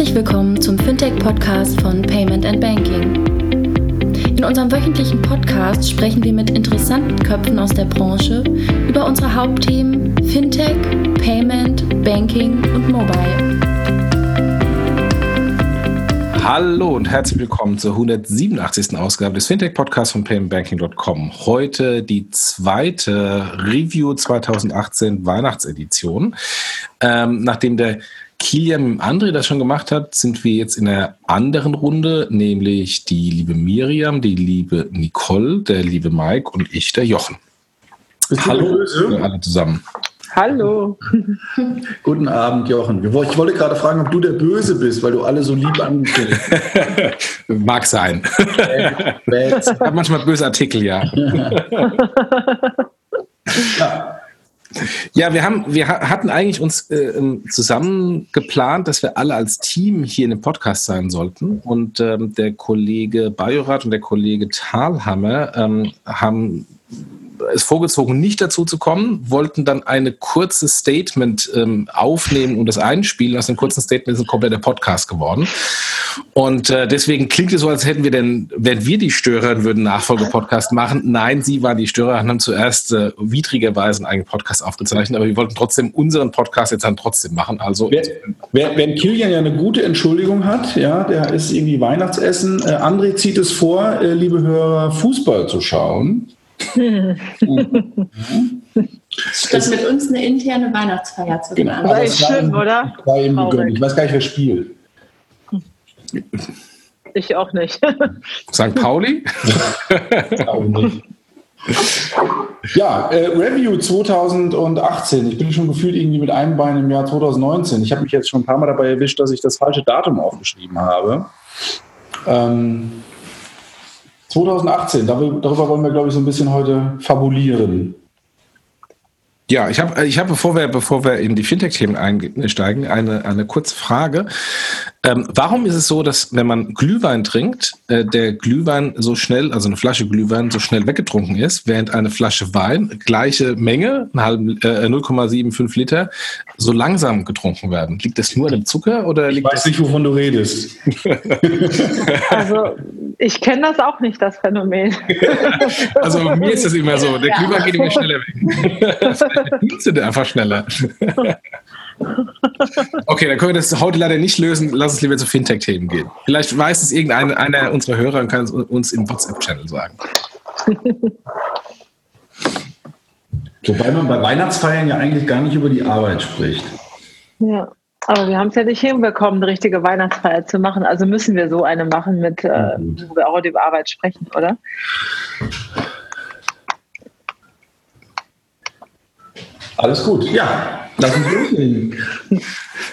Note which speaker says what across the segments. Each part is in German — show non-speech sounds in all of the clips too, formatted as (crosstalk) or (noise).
Speaker 1: Herzlich willkommen zum Fintech-Podcast von Payment and Banking. In unserem wöchentlichen Podcast sprechen wir mit interessanten Köpfen aus der Branche über unsere Hauptthemen Fintech, Payment, Banking und Mobile.
Speaker 2: Hallo und herzlich willkommen zur 187. Ausgabe des Fintech-Podcasts von paymentbanking.com. Heute die zweite Review 2018 Weihnachtsedition. Ähm, nachdem der Kilian mit André das schon gemacht hat, sind wir jetzt in einer anderen Runde, nämlich die liebe Miriam, die liebe Nicole, der liebe Mike und ich, der Jochen.
Speaker 3: Bist Hallo
Speaker 2: alle zusammen.
Speaker 4: Hallo. (laughs)
Speaker 3: Guten Abend, Jochen. Ich wollte gerade fragen, ob du der Böse bist, weil du alle so lieb angekündigt (laughs)
Speaker 2: Mag sein. ich habe manchmal böse Artikel, ja. (laughs) ja. Ja, wir haben, wir hatten eigentlich uns äh, ähm, zusammen geplant, dass wir alle als Team hier in dem Podcast sein sollten. Und ähm, der Kollege Bajorat und der Kollege Thalhammer ähm, haben es vorgezogen, nicht dazu zu kommen, wollten dann eine kurze Statement ähm, aufnehmen und das einspielen. Aus dem kurzen Statement ist ein kompletter Podcast geworden. Und äh, deswegen klingt es so, als hätten wir denn, wenn wir die Störer würden Nachfolgepodcast machen. Nein, sie waren die Störer und haben zuerst äh, widrigerweise einen eigenen Podcast aufgezeichnet, aber wir wollten trotzdem unseren Podcast jetzt dann trotzdem machen. Also
Speaker 3: wenn, wenn Kilian ja eine gute Entschuldigung hat, ja, der ist irgendwie Weihnachtsessen. Äh, André zieht es vor, äh, liebe Hörer, Fußball zu schauen.
Speaker 5: Statt mit uns eine interne Weihnachtsfeier zu
Speaker 4: genau, machen. Das ist schön, oder?
Speaker 3: Ich weiß gar nicht, wer spielt.
Speaker 4: Ich auch nicht. (laughs)
Speaker 2: St. Pauli? auch nicht.
Speaker 3: Ja, äh, Review 2018. Ich bin schon gefühlt irgendwie mit einem Bein im Jahr 2019. Ich habe mich jetzt schon ein paar Mal dabei erwischt, dass ich das falsche Datum aufgeschrieben habe. Ähm, 2018, darüber wollen wir, glaube ich, so ein bisschen heute fabulieren.
Speaker 2: Ja, ich habe, ich hab, bevor wir, bevor wir in die Fintech-Themen einsteigen, eine, eine kurze Frage. Ähm, warum ist es so, dass wenn man Glühwein trinkt, äh, der Glühwein so schnell, also eine Flasche Glühwein so schnell weggetrunken ist, während eine Flasche Wein, gleiche Menge, äh, 0,75 Liter, so langsam getrunken werden? Liegt das nur an dem Zucker oder
Speaker 3: Ich weiß nicht, wovon du redest. (laughs) (laughs)
Speaker 4: also ich kenne das auch nicht, das Phänomen. (laughs)
Speaker 2: also mir ist das immer so, der Glühwein geht immer schneller weg. Sind einfach schneller. Okay, dann können wir das heute leider nicht lösen. Lass uns lieber zu Fintech-Themen gehen. Vielleicht weiß es irgendeiner einer unserer Hörer und kann es uns im WhatsApp-Channel sagen.
Speaker 3: Wobei man bei Weihnachtsfeiern ja eigentlich gar nicht über die Arbeit spricht.
Speaker 4: Ja, aber wir haben es ja nicht hinbekommen, eine richtige Weihnachtsfeier zu machen. Also müssen wir so eine machen, mit, äh, wo wir auch über Arbeit sprechen, oder?
Speaker 3: Alles gut, ja. Lass uns loslegen.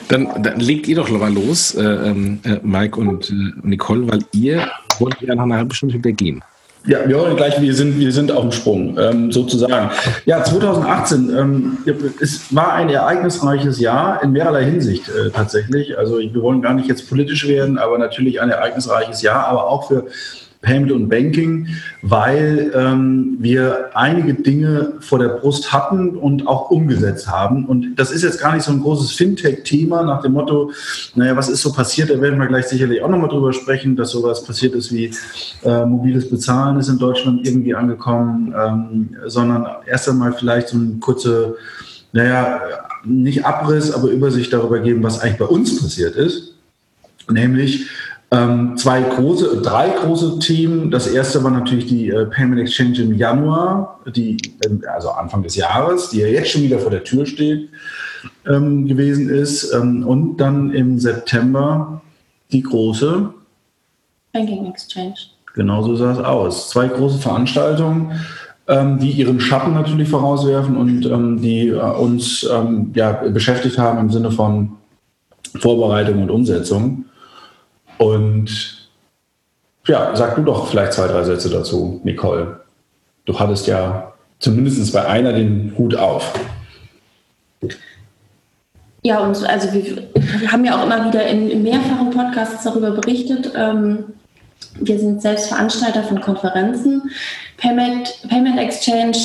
Speaker 2: Dann, dann legt ihr doch mal los, äh, ähm, äh, Mike und äh, Nicole, weil ihr wollt ja nach einer halben Stunde wieder gehen.
Speaker 3: Ja, wir wollen gleich, wir sind, wir sind auf dem Sprung, ähm, sozusagen. Ja, 2018, ähm, es war ein ereignisreiches Jahr in mehrerlei Hinsicht äh, tatsächlich. Also wir wollen gar nicht jetzt politisch werden, aber natürlich ein ereignisreiches Jahr, aber auch für Payment und Banking, weil ähm, wir einige Dinge vor der Brust hatten und auch umgesetzt haben. Und das ist jetzt gar nicht so ein großes Fintech-Thema nach dem Motto, naja, was ist so passiert? Da werden wir gleich sicherlich auch nochmal drüber sprechen, dass sowas passiert ist wie äh, mobiles Bezahlen ist in Deutschland irgendwie angekommen, ähm, sondern erst einmal vielleicht so eine kurze, naja, nicht Abriss, aber Übersicht darüber geben, was eigentlich bei uns passiert ist. Nämlich, zwei große, drei große Themen. Das erste war natürlich die äh, Payment Exchange im Januar, die, äh, also Anfang des Jahres, die ja jetzt schon wieder vor der Tür steht, ähm, gewesen ist. Ähm, und dann im September die große
Speaker 5: Banking Exchange.
Speaker 3: Genau so sah es aus. Zwei große Veranstaltungen, ähm, die ihren Schatten natürlich vorauswerfen und ähm, die äh, uns ähm, ja, beschäftigt haben im Sinne von Vorbereitung und Umsetzung. Und ja, sag du doch vielleicht zwei, drei Sätze dazu, Nicole. Du hattest ja zumindest bei einer den Hut auf.
Speaker 5: Ja, und also wir, wir haben ja auch immer wieder in, in mehrfachen Podcasts darüber berichtet. Ähm, wir sind selbst Veranstalter von Konferenzen. Payment, Payment Exchange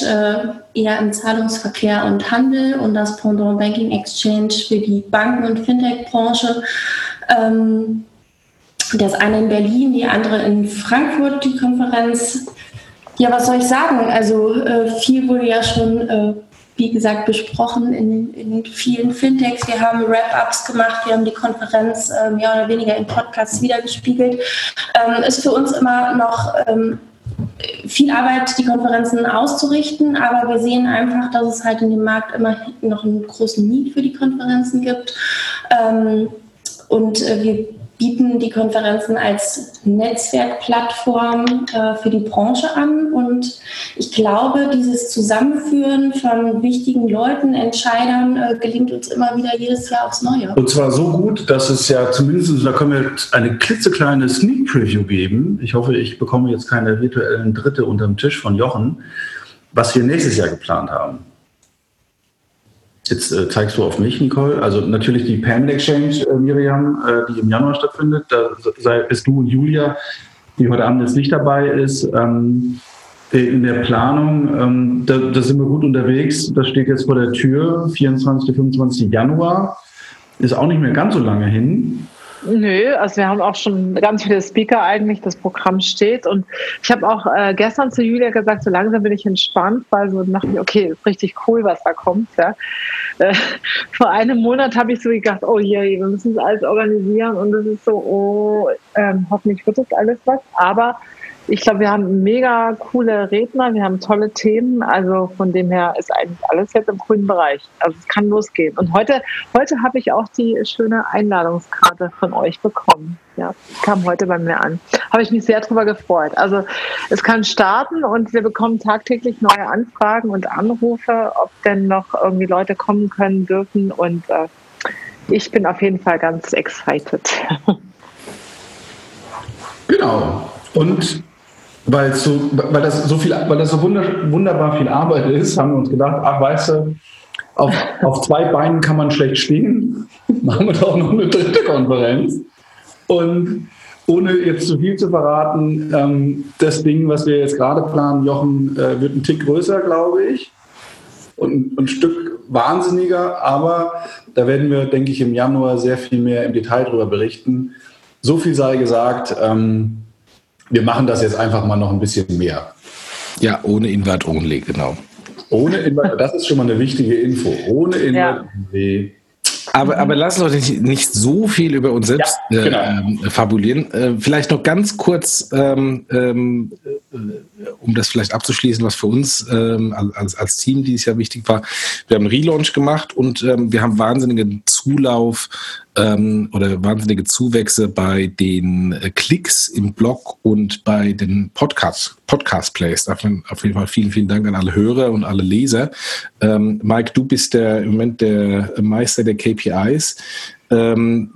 Speaker 5: äh, eher im Zahlungsverkehr und Handel und das Pendant Banking Exchange für die Banken- und Fintech-Branche Ähm, das eine in Berlin, die andere in Frankfurt, die Konferenz. Ja, was soll ich sagen? Also äh, viel wurde ja schon, äh, wie gesagt, besprochen in, in vielen Fintechs. Wir haben Wrap-ups gemacht, wir haben die Konferenz äh, mehr oder weniger in Podcasts wiedergespiegelt. Ähm, ist für uns immer noch ähm, viel Arbeit, die Konferenzen auszurichten, aber wir sehen einfach, dass es halt in dem Markt immer noch einen großen Need für die Konferenzen gibt. Ähm, und äh, wir bieten die Konferenzen als Netzwerkplattform äh, für die Branche an. Und ich glaube, dieses Zusammenführen von wichtigen Leuten, Entscheidern, äh, gelingt uns immer wieder jedes Jahr aufs Neue.
Speaker 3: Und zwar so gut, dass es ja zumindest, da können wir eine klitzekleine Sneak Preview geben. Ich hoffe, ich bekomme jetzt keine virtuellen Dritte unterm Tisch von Jochen, was wir nächstes Jahr geplant haben. Jetzt äh, zeigst du auf mich, Nicole. Also natürlich die Payment Exchange, äh, Miriam, äh, die im Januar stattfindet. Da sei, bist du und Julia, die heute Abend jetzt nicht dabei ist. Ähm, in der Planung, ähm, da, da, sind wir gut unterwegs. Das steht jetzt vor der Tür, 24. 25. Januar. Ist auch nicht mehr ganz so lange hin.
Speaker 4: Nö, also wir haben auch schon ganz viele Speaker eigentlich, das Programm steht. Und ich habe auch äh, gestern zu Julia gesagt, so langsam bin ich entspannt, weil so dachte ich, okay, ist richtig cool, was da kommt. Ja. Äh, (laughs) vor einem Monat habe ich so gedacht, oh je, wir müssen es alles organisieren und es ist so, oh, ähm, hoffentlich wird das alles was. Aber ich glaube, wir haben mega coole Redner, wir haben tolle Themen. Also von dem her ist eigentlich alles jetzt im grünen Bereich. Also es kann losgehen. Und heute, heute habe ich auch die schöne Einladungskarte von euch bekommen. Ja, kam heute bei mir an. Habe ich mich sehr drüber gefreut. Also es kann starten und wir bekommen tagtäglich neue Anfragen und Anrufe, ob denn noch irgendwie Leute kommen können dürfen. Und äh, ich bin auf jeden Fall ganz excited. (laughs)
Speaker 3: Genau. Und weil, so, weil das so viel, weil das so wunderbar viel Arbeit ist, haben wir uns gedacht, ach weißt du, auf, auf zwei Beinen kann man schlecht stehen, (laughs) machen wir doch noch eine dritte Konferenz. Und ohne jetzt zu viel zu verraten, ähm, das Ding, was wir jetzt gerade planen, Jochen, äh, wird ein Tick größer, glaube ich. Und ein Stück wahnsinniger, aber da werden wir, denke ich, im Januar sehr viel mehr im Detail darüber berichten. So viel sei gesagt, ähm, wir machen das jetzt einfach mal noch ein bisschen mehr.
Speaker 2: Ja, ohne Invert only, genau.
Speaker 3: Ohne Invert, (laughs) das ist schon mal eine wichtige Info. Ohne Invert only.
Speaker 2: Aber, aber lass uns nicht, nicht so viel über uns selbst ja, genau. äh, fabulieren. Äh, vielleicht noch ganz kurz, ähm, ähm, äh, um das vielleicht abzuschließen, was für uns ähm, als, als Team dieses Jahr wichtig war. Wir haben einen Relaunch gemacht und ähm, wir haben wahnsinnigen Zulauf ähm, oder wahnsinnige Zuwächse bei den äh, Klicks im Blog und bei den Podcast, Podcast Plays. Dafür auf jeden Fall vielen, vielen Dank an alle Hörer und alle Leser. Ähm, Mike, du bist der im Moment der Meister der KPIs. Ähm,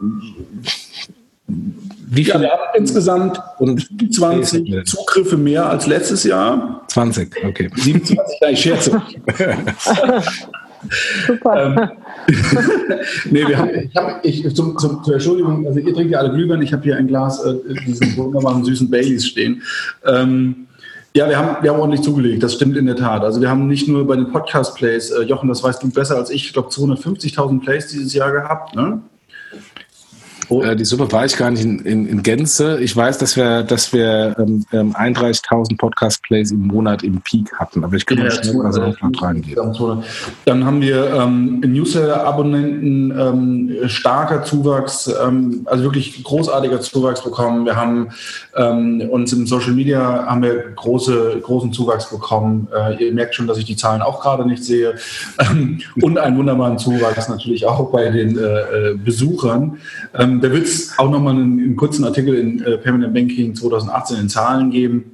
Speaker 3: wie viel? Ja, wir haben insgesamt und 20 Zugriffe mehr als letztes Jahr.
Speaker 2: 20, okay.
Speaker 3: 27, ja, ich scherze. (laughs) Super. Ähm, (laughs) nee, wir haben, ich habe, ich, zum, zum, zur Entschuldigung, also ihr trinkt ja alle Glühwein, ich habe hier ein Glas, äh, diesen wunderbaren süßen Baileys stehen. Ähm, ja, wir haben, wir haben ordentlich zugelegt, das stimmt in der Tat. Also wir haben nicht nur bei den Podcast-Plays, äh, Jochen, das weißt du besser als ich, ich glaube 250.000 Plays dieses Jahr gehabt, ne?
Speaker 2: Oh. Äh, die Summe weiß ich gar nicht in, in, in, Gänze. Ich weiß, dass wir, dass wir ähm, 31.000 ähm, Podcast-Plays im Monat im Peak hatten, aber ich könnte ja, schnell mal so reingehen.
Speaker 3: Dann haben wir ähm, Newsletter-Abonnenten, ähm, starker Zuwachs, ähm, also wirklich großartiger Zuwachs bekommen. Wir haben ähm, uns im Social Media haben wir große, großen Zuwachs bekommen. Äh, ihr merkt schon, dass ich die Zahlen auch gerade nicht sehe. Ähm, und einen wunderbaren Zuwachs natürlich auch bei den äh, äh Besuchern. Ähm, da wird es auch nochmal einen, einen kurzen Artikel in äh, Permanent Banking 2018 in Zahlen geben.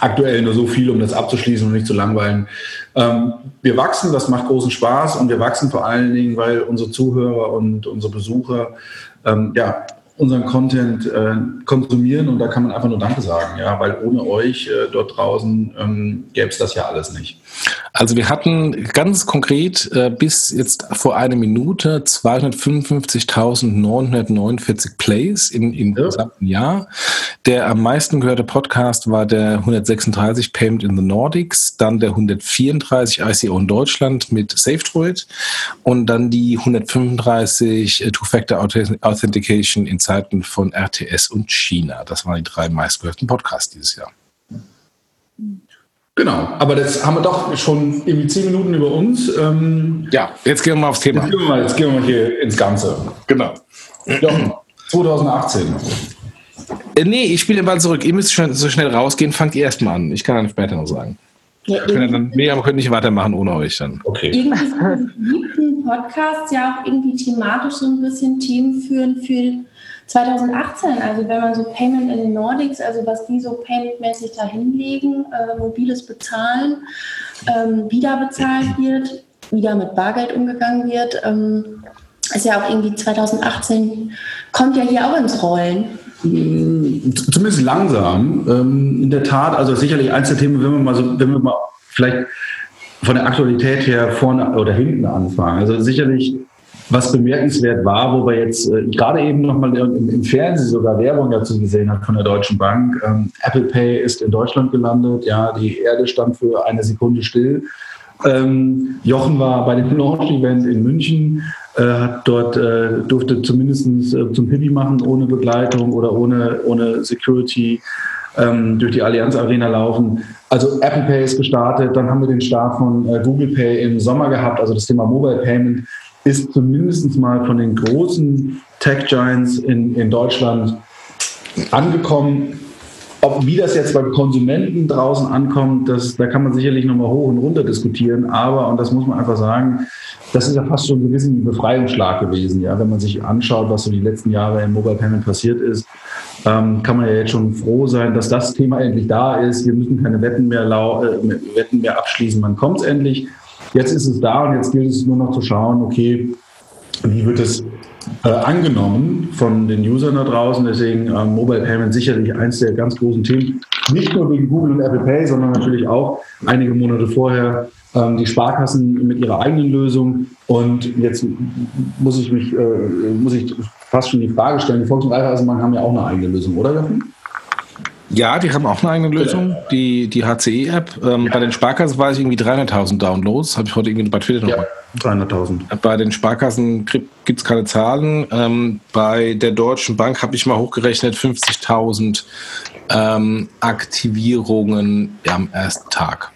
Speaker 3: Aktuell nur so viel, um das abzuschließen und nicht zu langweilen. Ähm, wir wachsen, das macht großen Spaß und wir wachsen vor allen Dingen, weil unsere Zuhörer und unsere Besucher ähm, ja, unseren Content äh, konsumieren und da kann man einfach nur Danke sagen, ja, weil ohne euch äh, dort draußen ähm, gäbe es das ja alles nicht.
Speaker 2: Also wir hatten ganz konkret äh, bis jetzt vor einer Minute 255.949 Plays im, im ja. gesamten Jahr. Der am meisten gehörte Podcast war der 136 Payment in the Nordics, dann der 134 ICO in Deutschland mit SafeDroid und dann die 135 äh, Two-Factor Authentication in Zeiten von RTS und China. Das waren die drei meistgehörten Podcasts dieses Jahr.
Speaker 3: Genau, aber das haben wir doch schon irgendwie zehn Minuten über uns.
Speaker 2: Ähm, ja, jetzt gehen wir mal aufs Thema.
Speaker 3: Jetzt gehen wir mal, jetzt gehen wir mal hier ins Ganze. Genau. Jochen, 2018.
Speaker 2: Äh, nee, ich spiele den Ball zurück. Ihr müsst schon so schnell rausgehen. Fangt ihr erstmal an. Ich kann dann später noch sagen. Ja, wir dann, nee, aber können nicht weitermachen ohne euch dann.
Speaker 5: Okay. Irgendwie sind die Podcasts ja auch irgendwie thematisch so ein bisschen Themen führen für 2018, also wenn man so Payment in den Nordics, also was die so paymentmäßig da hinlegen, äh, mobiles Bezahlen, ähm, wieder bezahlt wird, wieder mit Bargeld umgegangen wird, ähm, ist ja auch irgendwie 2018, kommt ja hier auch ins Rollen.
Speaker 3: Hm, zumindest langsam. Ähm, in der Tat, also sicherlich eins der Themen, wenn wir mal so, wenn wir mal vielleicht von der Aktualität her vorne oder hinten anfangen. Also sicherlich was bemerkenswert war, wo wir jetzt äh, gerade eben nochmal im, im Fernsehen sogar Werbung dazu gesehen hat von der Deutschen Bank. Ähm, Apple Pay ist in Deutschland gelandet. Ja, die Erde stand für eine Sekunde still. Ähm, Jochen war bei dem (laughs) Launch-Event in München, äh, hat dort äh, durfte zumindest äh, zum Pipi machen ohne Begleitung oder ohne, ohne Security ähm, durch die Allianz Arena laufen. Also Apple Pay ist gestartet, dann haben wir den Start von äh, Google Pay im Sommer gehabt, also das Thema Mobile Payment ist zumindest mal von den großen Tech-Giants in, in Deutschland angekommen. Ob, wie das jetzt beim Konsumenten draußen ankommt, das, da kann man sicherlich nochmal hoch und runter diskutieren. Aber, und das muss man einfach sagen, das ist ja fast schon ein gewissen Befreiungsschlag gewesen. Ja? Wenn man sich anschaut, was so die letzten Jahre im Mobile Payment passiert ist, ähm, kann man ja jetzt schon froh sein, dass das Thema endlich da ist. Wir müssen keine Wetten mehr, äh, Wetten mehr abschließen. Man kommt endlich. Jetzt ist es da und jetzt gilt es nur noch zu schauen, okay, wie wird es äh, angenommen von den Usern da draußen. Deswegen äh, Mobile Payment sicherlich eins der ganz großen Themen. Nicht nur wegen Google und Apple Pay, sondern natürlich auch einige Monate vorher ähm, die Sparkassen mit ihrer eigenen Lösung. Und jetzt muss ich mich, äh, muss ich fast schon die Frage stellen, die Volks- und Raiffeisenbank haben ja auch eine eigene Lösung, oder Jochen?
Speaker 2: Ja, die haben auch eine eigene Lösung, die, die HCE-App. Ähm, ja. Bei den Sparkassen weiß ich irgendwie 300.000 Downloads. Habe ich heute irgendwie bei Twitter
Speaker 3: ja, 300.000.
Speaker 2: Bei den Sparkassen gibt es keine Zahlen. Ähm, bei der Deutschen Bank habe ich mal hochgerechnet 50.000 ähm, Aktivierungen am ersten Tag.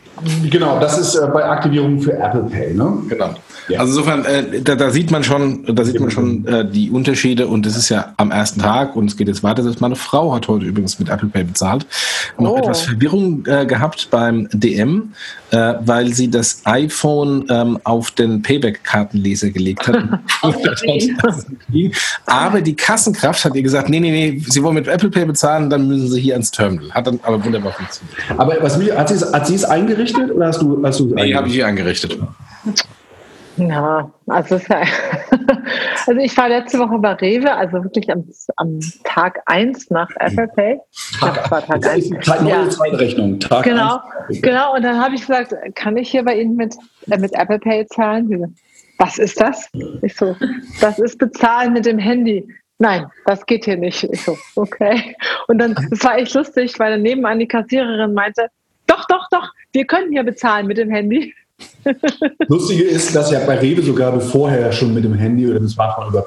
Speaker 3: Genau, das ist äh, bei Aktivierungen für Apple Pay, ne?
Speaker 2: Genau. Ja. Also insofern, äh, da, da, sieht man schon, da sieht man schon äh, die Unterschiede und das ist ja am ersten Tag und es geht jetzt weiter. Meine Frau hat heute übrigens mit Apple Pay bezahlt. Noch oh. etwas Verwirrung äh, gehabt beim DM, äh, weil sie das iPhone ähm, auf den Payback-Kartenleser gelegt hat. (laughs) aber die Kassenkraft hat ihr gesagt, nee, nee, nee, Sie wollen mit Apple Pay bezahlen, dann müssen Sie hier ans Terminal. Hat dann aber wunderbar funktioniert.
Speaker 3: Aber was hat sie es eingerichtet oder hast du, hast du
Speaker 2: Nee, habe ich hier eingerichtet.
Speaker 4: Ja, also, (laughs) also ich war letzte Woche bei Rewe, also wirklich am, am Tag 1 nach Apple Pay.
Speaker 3: Tag, war Tag 1. Neue ja. Zeitrechnung. Tag
Speaker 4: genau, 1. genau. Und dann habe ich gesagt, kann ich hier bei Ihnen mit, äh, mit Apple Pay zahlen? Was ist das? Ich so, das ist bezahlen mit dem Handy. Nein, das geht hier nicht. Ich so, okay. Und dann, das war echt lustig, weil dann nebenan die Kassiererin meinte, doch, doch, doch, wir können hier bezahlen mit dem Handy. (laughs)
Speaker 3: Lustige ist, dass ja bei Rewe sogar vorher schon mit dem Handy oder dem Smartphone über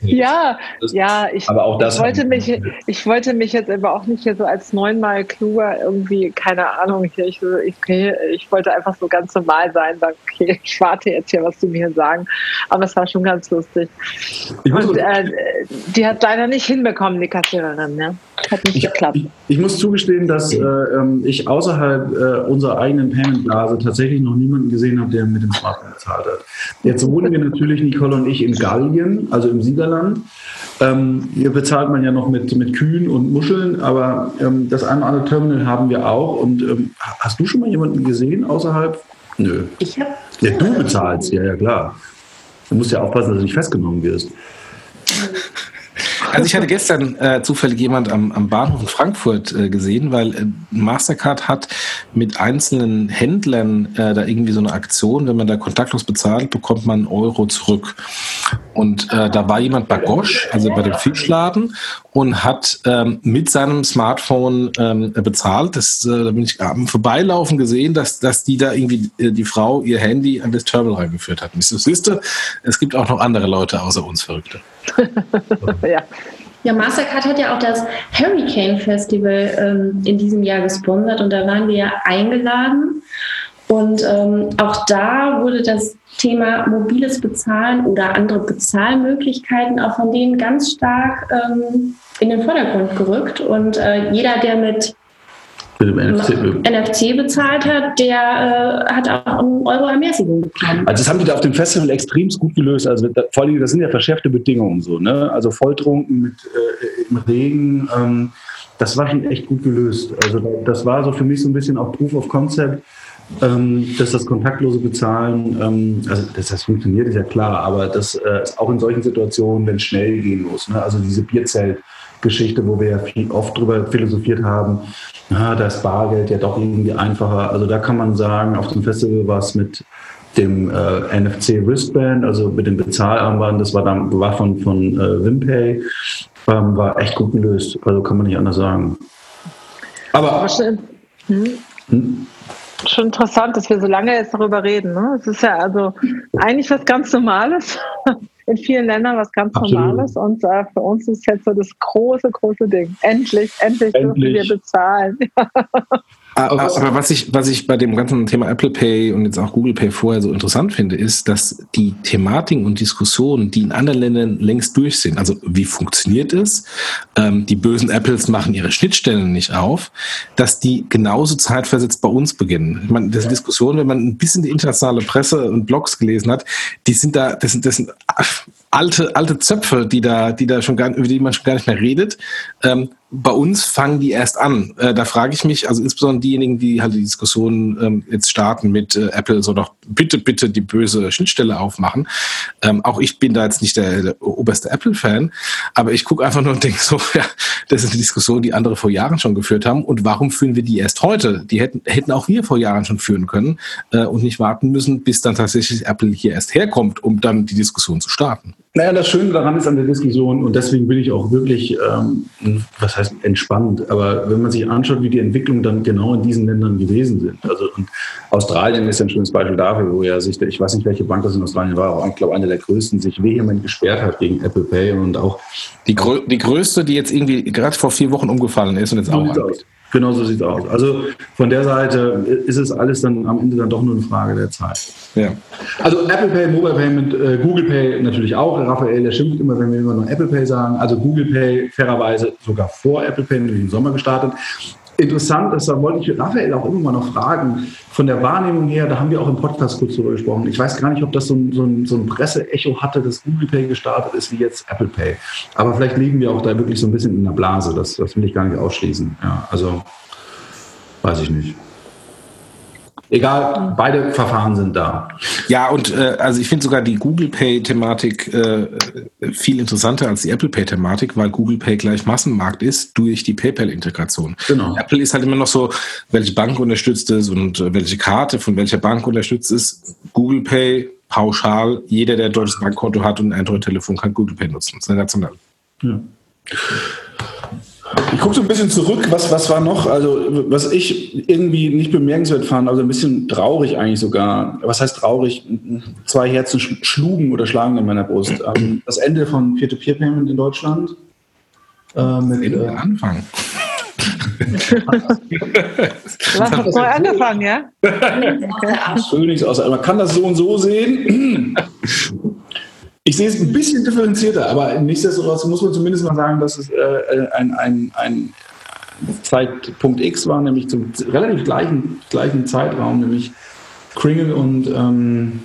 Speaker 4: Ja, ja, ich, aber auch das ich wollte mich, ich wollte mich jetzt aber auch nicht hier so als neunmal kluger irgendwie, keine Ahnung, hier, ich, ich, ich wollte einfach so ganz normal sein, sagen, okay, ich warte jetzt hier, was du mir sagen. Aber es war schon ganz lustig. Und äh, die hat leider nicht hinbekommen, die Kassiererin, ne? Hat nicht
Speaker 3: ich,
Speaker 4: geklappt.
Speaker 3: Ich, ich, muss zugestehen, dass äh, ähm, ich außerhalb äh, unserer eigenen Payment-Blase tatsächlich noch niemanden gesehen habe, der mit dem Smartphone bezahlt hat. Jetzt wohnen wir natürlich, Nicole und ich, in Gallien, also im Siegerland. Ähm, hier bezahlt man ja noch mit, mit Kühen und Muscheln, aber ähm, das eine oder andere Terminal haben wir auch. Und ähm, hast du schon mal jemanden gesehen außerhalb? Nö.
Speaker 5: Ich habe.
Speaker 3: Ja, du bezahlst, ja, ja, klar. Du musst ja aufpassen, dass du nicht festgenommen wirst.
Speaker 2: Also ich hatte gestern äh, zufällig jemand am, am Bahnhof in Frankfurt äh, gesehen, weil äh, Mastercard hat mit einzelnen Händlern äh, da irgendwie so eine Aktion, wenn man da kontaktlos bezahlt, bekommt man Euro zurück. Und äh, da war jemand bei Gosch, also bei dem Fischladen, und hat ähm, mit seinem Smartphone ähm, bezahlt. Das, äh, da bin ich am Vorbeilaufen gesehen, dass, dass die da irgendwie äh, die Frau ihr Handy an das Terminal reingeführt hat. Und ich so, siehste, es gibt auch noch andere Leute außer uns Verrückte. (laughs)
Speaker 5: ja. Ja, Mastercard hat ja auch das Hurricane Festival ähm, in diesem Jahr gesponsert und da waren wir ja eingeladen. Und ähm, auch da wurde das Thema mobiles Bezahlen oder andere Bezahlmöglichkeiten auch von denen ganz stark ähm, in den Vordergrund gerückt. Und äh, jeder, der mit mit dem NFC, NFC bezahlt hat, der äh, hat auch einen Euro Ermäßigung bekommen.
Speaker 3: Also das haben die da auf dem Festival extrem gut gelöst. Also da, vor allem, das sind ja verschärfte Bedingungen so, ne? Also volltrunken mit äh, im Regen. Ähm, das war schon echt gut gelöst. Also das war so für mich so ein bisschen auch Proof of Concept ähm, dass das kontaktlose Bezahlen, ähm, also dass das funktioniert, ist ja klar, aber das äh, ist auch in solchen Situationen, wenn es schnell gehen muss. Ne? Also diese Bierzelt-Geschichte, wo wir ja viel, oft drüber philosophiert haben, da ist Bargeld ja doch irgendwie einfacher. Also da kann man sagen, auf dem Festival war es mit dem äh, NFC Wristband, also mit dem Bezahlarmband, das war dann war von, von äh, Wimpay, ähm, war echt gut gelöst. Also kann man nicht anders sagen.
Speaker 4: Aber. Hm? Hm? schon interessant, dass wir so lange jetzt darüber reden. Ne? Es ist ja also eigentlich was ganz Normales. In vielen Ländern was ganz Absolut. Normales. Und äh, für uns ist jetzt so das große, große Ding. Endlich, endlich, endlich. dürfen wir bezahlen. (laughs)
Speaker 2: Ah, ah, aber was ich, was ich bei dem ganzen Thema Apple Pay und jetzt auch Google Pay vorher so interessant finde, ist, dass die Thematiken und Diskussionen, die in anderen Ländern längst durch sind, also wie funktioniert es, ähm, die bösen Apples machen ihre Schnittstellen nicht auf, dass die genauso zeitversetzt bei uns beginnen. Ich meine, das sind Diskussionen, wenn man ein bisschen die internationale Presse und Blogs gelesen hat, die sind da, das sind, das sind alte, alte Zöpfe, die da, die da schon gar, über die man schon gar nicht mehr redet. Ähm, bei uns fangen die erst an. Äh, da frage ich mich, also insbesondere diejenigen, die halt die Diskussion ähm, jetzt starten mit äh, Apple, so doch bitte, bitte die böse Schnittstelle aufmachen. Ähm, auch ich bin da jetzt nicht der, der oberste Apple-Fan, aber ich gucke einfach nur und denke so, (laughs) ja, das ist eine Diskussion, die andere vor Jahren schon geführt haben. Und warum führen wir die erst heute? Die hätten, hätten auch wir vor Jahren schon führen können äh, und nicht warten müssen, bis dann tatsächlich Apple hier erst herkommt, um dann die Diskussion zu starten.
Speaker 3: Naja, das Schöne daran ist an der Diskussion, und deswegen bin ich auch wirklich, ähm, was heißt entspannt, aber wenn man sich anschaut, wie die Entwicklungen dann genau in diesen Ländern gewesen sind. Also und Australien ist ein schönes Beispiel dafür, wo ja sich, ich weiß nicht, welche Bank das in Australien war, auch ich glaube eine der größten, sich vehement gesperrt hat gegen Apple Pay und auch.
Speaker 2: Die, grö die größte, die jetzt irgendwie gerade vor vier Wochen umgefallen ist und jetzt auch.
Speaker 3: Genau so sieht es aus. Also von der Seite ist es alles dann am Ende dann doch nur eine Frage der Zeit. Ja. Also Apple Pay, Mobile Payment, äh, Google Pay natürlich auch. Raphael, der schimpft immer, wenn wir immer nur Apple Pay sagen. Also Google Pay fairerweise sogar vor Apple Pay, nämlich im Sommer gestartet interessant ist, da wollte ich Raphael auch immer mal noch fragen, von der Wahrnehmung her, da haben wir auch im Podcast kurz drüber gesprochen. Ich weiß gar nicht, ob das so ein, so ein, so ein Presseecho hatte, dass Google Pay gestartet ist, wie jetzt Apple Pay. Aber vielleicht liegen wir auch da wirklich so ein bisschen in der Blase. Das, das will ich gar nicht ausschließen. Ja, also weiß ich nicht. Egal, beide Verfahren sind da.
Speaker 2: Ja, und äh, also ich finde sogar die Google Pay-Thematik äh, viel interessanter als die Apple Pay-Thematik, weil Google Pay gleich Massenmarkt ist durch die PayPal-Integration. Genau. Apple ist halt immer noch so, welche Bank unterstützt es und äh, welche Karte von welcher Bank unterstützt es. Google Pay pauschal, jeder, der ein deutsches Bankkonto hat und ein Android-Telefon, kann Google Pay nutzen. Sensationell. Ja.
Speaker 3: Ich gucke so ein bisschen zurück, was, was war noch? Also, was ich irgendwie nicht bemerkenswert fand, also ein bisschen traurig eigentlich sogar. Was heißt traurig? Zwei Herzen schlugen oder schlagen in meiner Brust. Ähm, das Ende von Peer-to-Peer-Payment in Deutschland.
Speaker 2: Äh, mit, äh, Anfang.
Speaker 4: du hast neu angefangen, ja?
Speaker 3: Schön aus. Man kann das so und so sehen. Ich sehe es ein bisschen differenzierter, aber nichtsdestotrotz muss man zumindest mal sagen, dass es äh, ein, ein, ein Zeitpunkt X war, nämlich zum relativ gleichen, gleichen Zeitraum, nämlich Kringle und ähm,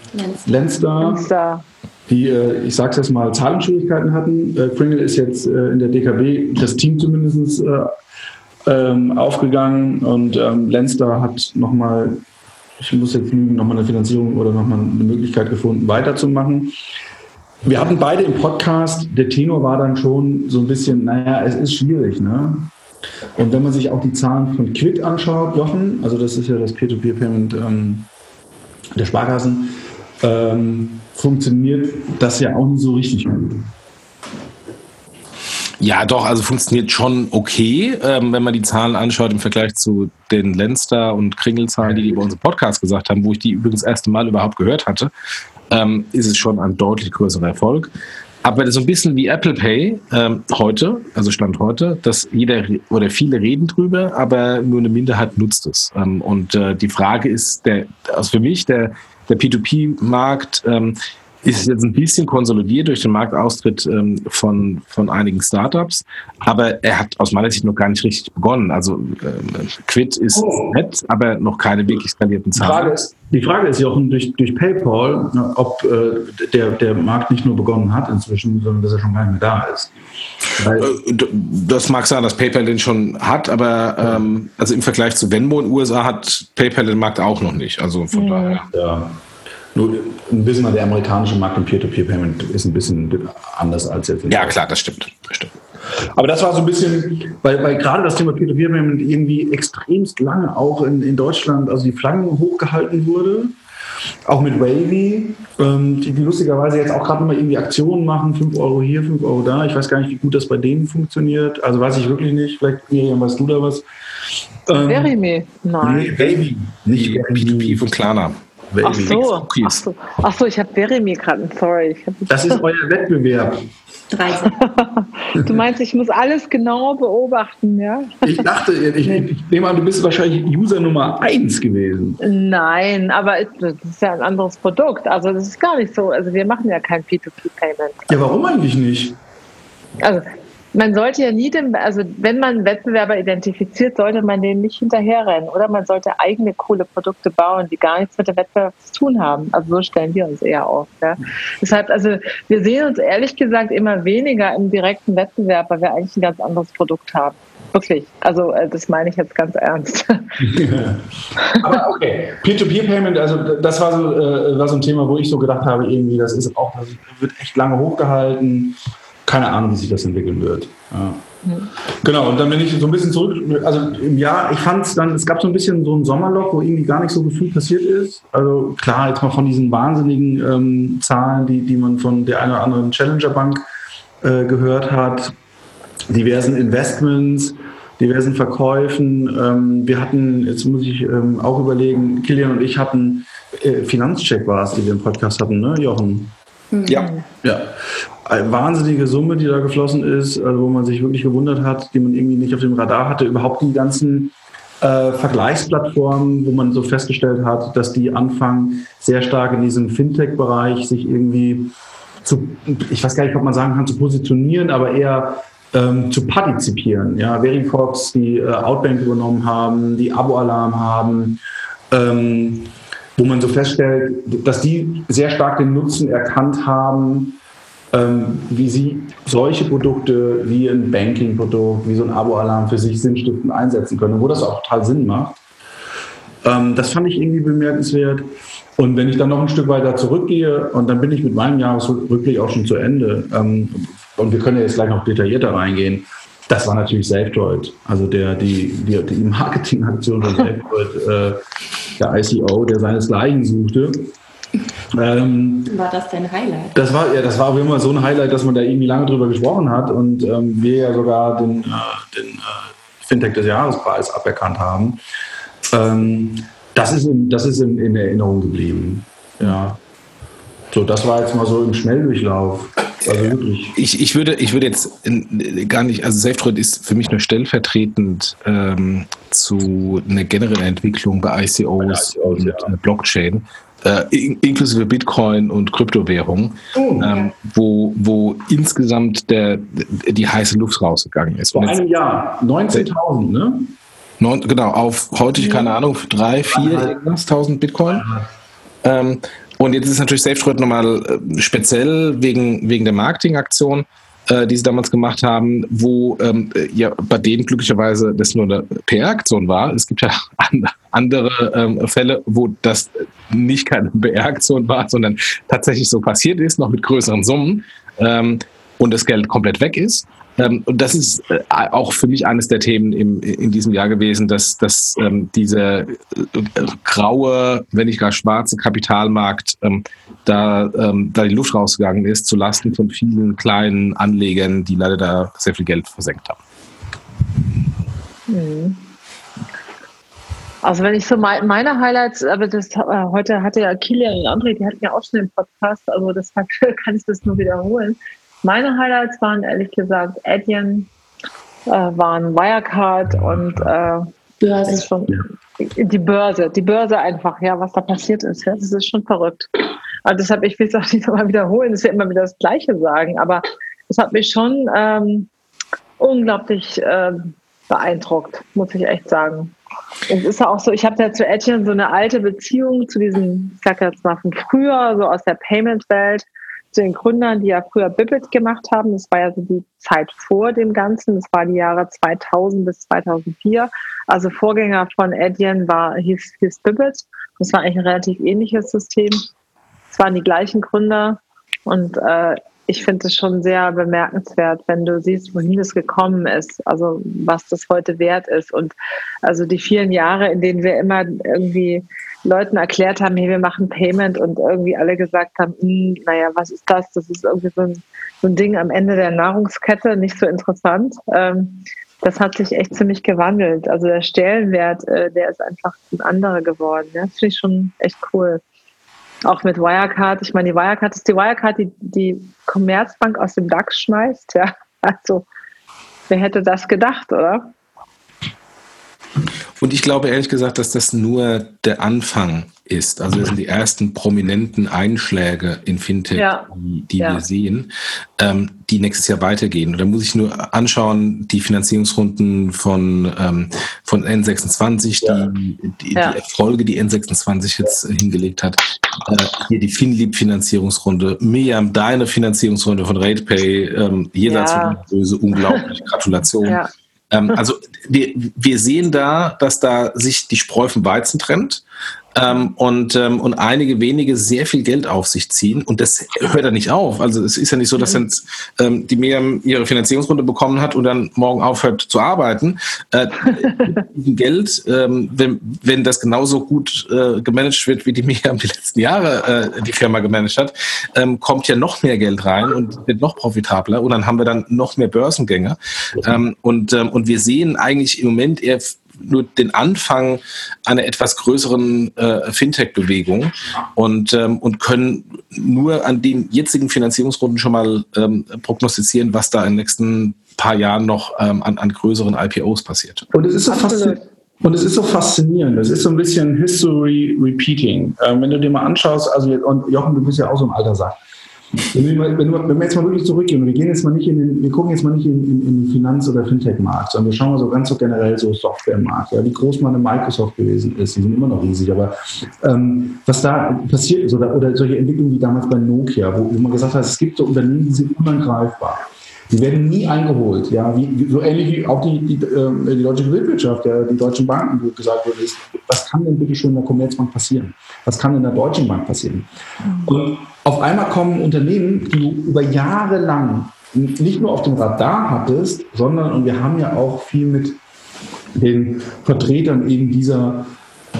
Speaker 3: Lenster, Lenster, die, äh, ich sage es jetzt mal, Zahlungsschwierigkeiten hatten. Äh, Kringle ist jetzt äh, in der DKB, das Team zumindest, äh, ähm, aufgegangen und ähm, Lenster hat nochmal, ich muss jetzt nochmal eine Finanzierung oder nochmal eine Möglichkeit gefunden, weiterzumachen. Wir hatten beide im Podcast, der Tenor war dann schon so ein bisschen, naja, es ist schwierig, ne? Und wenn man sich auch die Zahlen von Quid anschaut, Jochen, also das ist ja das Peer-to-Peer-Payment ähm, der Sparkassen, ähm, funktioniert das ja auch nicht so richtig.
Speaker 2: Ja, doch, also funktioniert schon okay, ähm, wenn man die Zahlen anschaut im Vergleich zu den Lenster- und Kringelzahlen, die die bei unserem Podcast gesagt haben, wo ich die übrigens das erste Mal überhaupt gehört hatte, ähm, ist es schon ein deutlich größerer Erfolg. Aber so ein bisschen wie Apple Pay ähm, heute, also Stand heute, dass jeder oder viele reden drüber, aber nur eine Minderheit nutzt es. Ähm, und äh, die Frage ist, der, also für mich, der, der P2P-Markt ähm, ist jetzt ein bisschen konsolidiert durch den Marktaustritt ähm, von, von einigen Startups, aber er hat aus meiner Sicht noch gar nicht richtig begonnen. Also ähm, Quid ist oh. nett, aber noch keine wirklich skalierten Zahlen.
Speaker 3: Die Frage ist, die Frage ist Jochen, durch, durch PayPal, ob äh, der, der Markt nicht nur begonnen hat inzwischen, sondern dass er schon gar nicht mehr da ist.
Speaker 2: Weil äh, das mag sein, dass PayPal den schon hat, aber ähm, also im Vergleich zu Venmo in den USA hat PayPal den Markt auch noch nicht. Also von ja. daher.
Speaker 3: Ja. Nur ein bisschen mal der amerikanische Markt im Peer-to-Peer-Payment ist ein bisschen anders als jetzt.
Speaker 2: Ja, klar, das stimmt. das stimmt.
Speaker 3: Aber das war so ein bisschen, weil, weil gerade das Thema Peer-to-Peer-Payment irgendwie extremst lange auch in, in Deutschland, also die Flaggen hochgehalten wurde. Auch mit Wavy, ähm, die, die lustigerweise jetzt auch gerade mal irgendwie Aktionen machen, 5 Euro hier, 5 Euro da. Ich weiß gar nicht, wie gut das bei denen funktioniert. Also weiß ich wirklich nicht. Vielleicht, Miriam, weißt du da was?
Speaker 4: Ähm, Verime? Nein.
Speaker 2: Nee, Wavy, nicht P2P von Klarna.
Speaker 4: Ach so, ach so, ach so, ich habe Verimi gerade, sorry.
Speaker 3: Das ist euer Wettbewerb.
Speaker 5: 30. (laughs)
Speaker 4: du meinst, ich muss alles genau beobachten, ja?
Speaker 3: Ich dachte, ich, ich nehme an, du bist wahrscheinlich User Nummer 1 gewesen.
Speaker 4: Nein, aber das ist ja ein anderes Produkt. Also das ist gar nicht so. Also wir machen ja kein P2P-Payment.
Speaker 3: Ja, warum eigentlich nicht?
Speaker 4: Also man sollte ja nie dem, also wenn man Wettbewerber identifiziert, sollte man denen nicht hinterherrennen oder man sollte eigene coole Produkte bauen, die gar nichts mit dem Wettbewerb zu tun haben. Also so stellen wir uns eher auf. Ja. Deshalb, also wir sehen uns ehrlich gesagt immer weniger im direkten Wettbewerb, weil wir eigentlich ein ganz anderes Produkt haben. Wirklich. Also äh, das meine ich jetzt ganz ernst. (laughs)
Speaker 3: Aber okay, Peer-to-Peer-Payment, also das war so, äh, war so ein Thema, wo ich so gedacht habe, irgendwie, das ist auch, das wird echt lange hochgehalten keine Ahnung, wie sich das entwickeln wird. Ja. Mhm. Genau, und dann bin ich so ein bisschen zurück, also im Jahr, ich fand es dann, es gab so ein bisschen so ein Sommerloch, wo irgendwie gar nicht so gefühlt passiert ist. Also klar, jetzt mal von diesen wahnsinnigen ähm, Zahlen, die, die man von der einen oder anderen Challenger-Bank äh, gehört hat, diversen Investments, diversen Verkäufen. Ähm, wir hatten, jetzt muss ich ähm, auch überlegen, Kilian und ich hatten, äh, Finanzcheck war es, die wir im Podcast hatten, ne, Jochen?
Speaker 2: Ja.
Speaker 3: Ja eine wahnsinnige Summe, die da geflossen ist, also wo man sich wirklich gewundert hat, die man irgendwie nicht auf dem Radar hatte. Überhaupt die ganzen äh, Vergleichsplattformen, wo man so festgestellt hat, dass die anfangen, sehr stark in diesem Fintech-Bereich sich irgendwie zu, ich weiß gar nicht, ob man sagen kann, zu positionieren, aber eher ähm, zu partizipieren. Ja, Verifox, die äh, Outbank übernommen haben, die Abo-Alarm haben, ähm, wo man so feststellt, dass die sehr stark den Nutzen erkannt haben, ähm, wie Sie solche Produkte wie ein Banking-Produkt, wie so ein Abo-Alarm für sich sinnstiftend einsetzen können, wo das auch total Sinn macht. Ähm, das fand ich irgendwie bemerkenswert. Und wenn ich dann noch ein Stück weiter zurückgehe, und dann bin ich mit meinem Jahresrückblick auch schon zu Ende, ähm, und wir können ja jetzt gleich noch detaillierter reingehen, das war natürlich Selfdroid. Also der, die, die, die Marketingaktion von (laughs) Selfdroid, äh, der ICO, der seinesgleichen suchte.
Speaker 5: Ähm, war das dein Highlight?
Speaker 3: Das war ja, das war auch immer so ein Highlight, dass man da irgendwie lange drüber gesprochen hat und ähm, wir ja sogar den, äh, den äh, Fintech des Jahrespreis aberkannt haben. Ähm, das ist, in, das ist in, in, Erinnerung geblieben. Ja. So, das war jetzt mal so im Schnelldurchlauf. Also wirklich.
Speaker 2: Ich, ich, würde, ich würde jetzt gar nicht, also SafeDroid ist für mich nur stellvertretend ähm, zu einer generellen Entwicklung bei ICOs, bei ICOs und ja. Blockchain äh, inklusive Bitcoin und Kryptowährungen, oh, ähm, wo, wo insgesamt der, die heiße Luft rausgegangen ist.
Speaker 3: Vor einem Jahr, 19.000, ne?
Speaker 2: Neun, genau, auf heute, keine Ahnung, drei, vier, irgendwas, 1000 Bitcoin. Ähm, und jetzt ist natürlich SafeTrade nochmal äh, speziell wegen, wegen der Marketingaktion äh, die sie damals gemacht haben, wo ähm, ja bei denen glücklicherweise das nur eine PR-Aktion war. Es gibt ja (laughs) andere ähm, Fälle, wo das nicht keine (laughs) PR-Aktion war, sondern tatsächlich so passiert ist, noch mit größeren Summen ähm, und das Geld komplett weg ist. Ähm, und das ist äh, auch für mich eines der Themen im, in diesem Jahr gewesen, dass, dass ähm, dieser äh, graue, wenn nicht gar schwarze Kapitalmarkt ähm, da, ähm, da die Luft rausgegangen ist, zulasten von vielen kleinen Anlegern, die leider da sehr viel Geld versenkt haben.
Speaker 4: Mhm. Also wenn ich so meine Highlights, aber das äh, heute hatte ja Kilian und André, die hatten ja auch schon den Podcast, also deshalb (laughs) kann ich das nur wiederholen. Meine Highlights waren ehrlich gesagt Adyen, äh, waren Wirecard und äh, Börse. Schon, die Börse, die Börse einfach, ja, was da passiert ist. Ja, das ist schon verrückt. Und deshalb, ich will es auch nicht (laughs) nochmal wiederholen, dass wir immer wieder das Gleiche sagen, aber es hat mich schon ähm, unglaublich äh, beeindruckt, muss ich echt sagen. Es ist ja auch so, ich habe da zu Etienne so eine alte Beziehung zu diesem, ich sag jetzt mal von früher, so aus der Payment-Welt zu den Gründern, die ja früher Bibbit gemacht haben. Das war ja so die Zeit vor dem Ganzen. Das war die Jahre 2000 bis 2004. Also Vorgänger von Adyen war, hieß, hieß Bibbit. Das war eigentlich ein relativ ähnliches System. Es waren die gleichen Gründer. Und äh, ich finde es schon sehr bemerkenswert, wenn du siehst, wohin es gekommen ist, also was das heute wert ist. Und also die vielen Jahre, in denen wir immer irgendwie Leuten erklärt haben, hey, wir machen Payment und irgendwie alle gesagt haben, hm, naja, was ist das? Das ist irgendwie so ein, so ein Ding am Ende der Nahrungskette, nicht so interessant. Ähm, das hat sich echt ziemlich gewandelt. Also der Stellenwert, äh, der ist einfach ein anderer geworden. Ja? Das finde ich schon echt cool. Auch mit Wirecard. Ich meine, die Wirecard ist die Wirecard, die die Commerzbank aus dem DAX schmeißt. Ja, also wer hätte das gedacht, oder?
Speaker 2: Und ich glaube ehrlich gesagt, dass das nur der Anfang ist. Also das sind die ersten prominenten Einschläge in Fintech, ja. die, die ja. wir sehen, ähm, die nächstes Jahr weitergehen. Und da muss ich nur anschauen, die Finanzierungsrunden von, ähm, von N26, ja. die, die, die, Erfolge, die N26 jetzt hingelegt hat. Äh, hier die Finlieb-Finanzierungsrunde, Miriam, deine Finanzierungsrunde von RatePay, ähm, jenseits ja. böse, unglaublich, Gratulation. Ähm, also wir, wir sehen da, dass da sich die Spreu vom Weizen trennt ähm, und, ähm, und einige wenige sehr viel Geld auf sich ziehen. Und das hört ja nicht auf. Also es ist ja nicht so, dass jetzt ähm, die Miriam ihre Finanzierungsrunde bekommen hat und dann morgen aufhört zu arbeiten. Äh, (laughs) Geld, ähm, wenn, wenn das genauso gut äh, gemanagt wird, wie die Miriam die letzten Jahre äh, die Firma gemanagt hat, ähm, kommt ja noch mehr Geld rein und wird noch profitabler. Und dann haben wir dann noch mehr Börsengänge. Ähm, und, ähm, und wir sehen eigentlich im Moment eher nur den Anfang einer etwas größeren äh, Fintech-Bewegung und, ähm, und können nur an den jetzigen Finanzierungsrunden schon mal ähm, prognostizieren, was da in den nächsten paar Jahren noch ähm, an, an größeren IPOs passiert.
Speaker 3: Und es ist so faszinierend. Und es ist so faszinierend. Es ist so ein bisschen History Repeating. Ähm, wenn du dir mal anschaust, also, und Jochen, du bist ja auch so ein alter Sack. Wenn wir, mal, wenn wir, jetzt mal wirklich zurückgehen, wir gehen jetzt mal nicht in den, wir gucken jetzt mal nicht in, in, in den Finanz- oder Fintech-Markt, sondern wir schauen mal so ganz so generell so Software-Markt, ja, wie groß mal eine Microsoft gewesen ist, die sind immer noch riesig, aber ähm, was da passiert ist oder, oder solche Entwicklungen wie damals bei Nokia, wo, wo man gesagt hat, es gibt so Unternehmen, die sind unangreifbar. Die werden nie eingeholt. Ja, wie, so ähnlich wie auch die, die, äh, die deutsche Kreditwirtschaft, ja, die deutschen Banken, wo gesagt wurde, ist, was kann denn bitte schön in der Commerzbank passieren? Was kann in der Deutschen Bank passieren? Und auf einmal kommen Unternehmen, die du über Jahre lang nicht nur auf dem Radar hattest, sondern, und wir haben ja auch viel mit den Vertretern eben dieser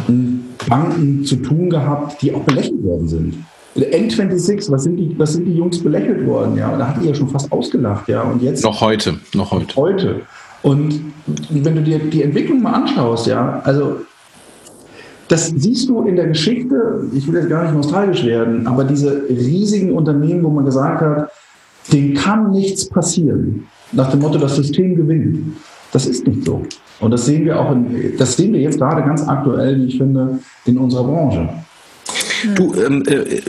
Speaker 3: hm, Banken zu tun gehabt, die auch belächelt worden sind. N26, was sind die, was sind die Jungs belächelt worden, ja? Da hat die ja schon fast ausgelacht, ja. Und jetzt.
Speaker 2: Noch heute, noch heute.
Speaker 3: Heute. Und wenn du dir die Entwicklung mal anschaust, ja, also das siehst du in der Geschichte, ich will jetzt gar nicht nostalgisch werden, aber diese riesigen Unternehmen, wo man gesagt hat, denen kann nichts passieren. Nach dem Motto, das System gewinnt. Das ist nicht so. Und das sehen wir auch, in, das sehen wir jetzt gerade ganz aktuell, wie ich finde, in unserer Branche.
Speaker 2: Du, ähm, äh,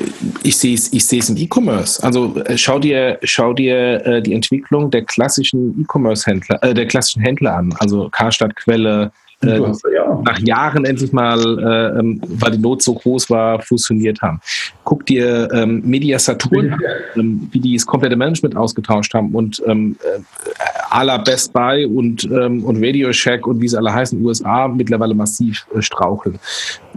Speaker 2: ich sehe es ich im E-Commerce. Also äh, schau dir, schau dir äh, die Entwicklung der klassischen E-Commerce-Händler, äh, der klassischen Händler an. Also Karstadt, Quelle, äh, ja. nach Jahren endlich mal, äh, ähm, weil die Not so groß war, fusioniert haben. Guck dir ähm, Media Saturn, ähm, wie die das komplette Management ausgetauscht haben und ähm, äh, à la Best Buy und, ähm, und Radio Shack und wie sie alle heißen, USA mittlerweile massiv äh, straucheln.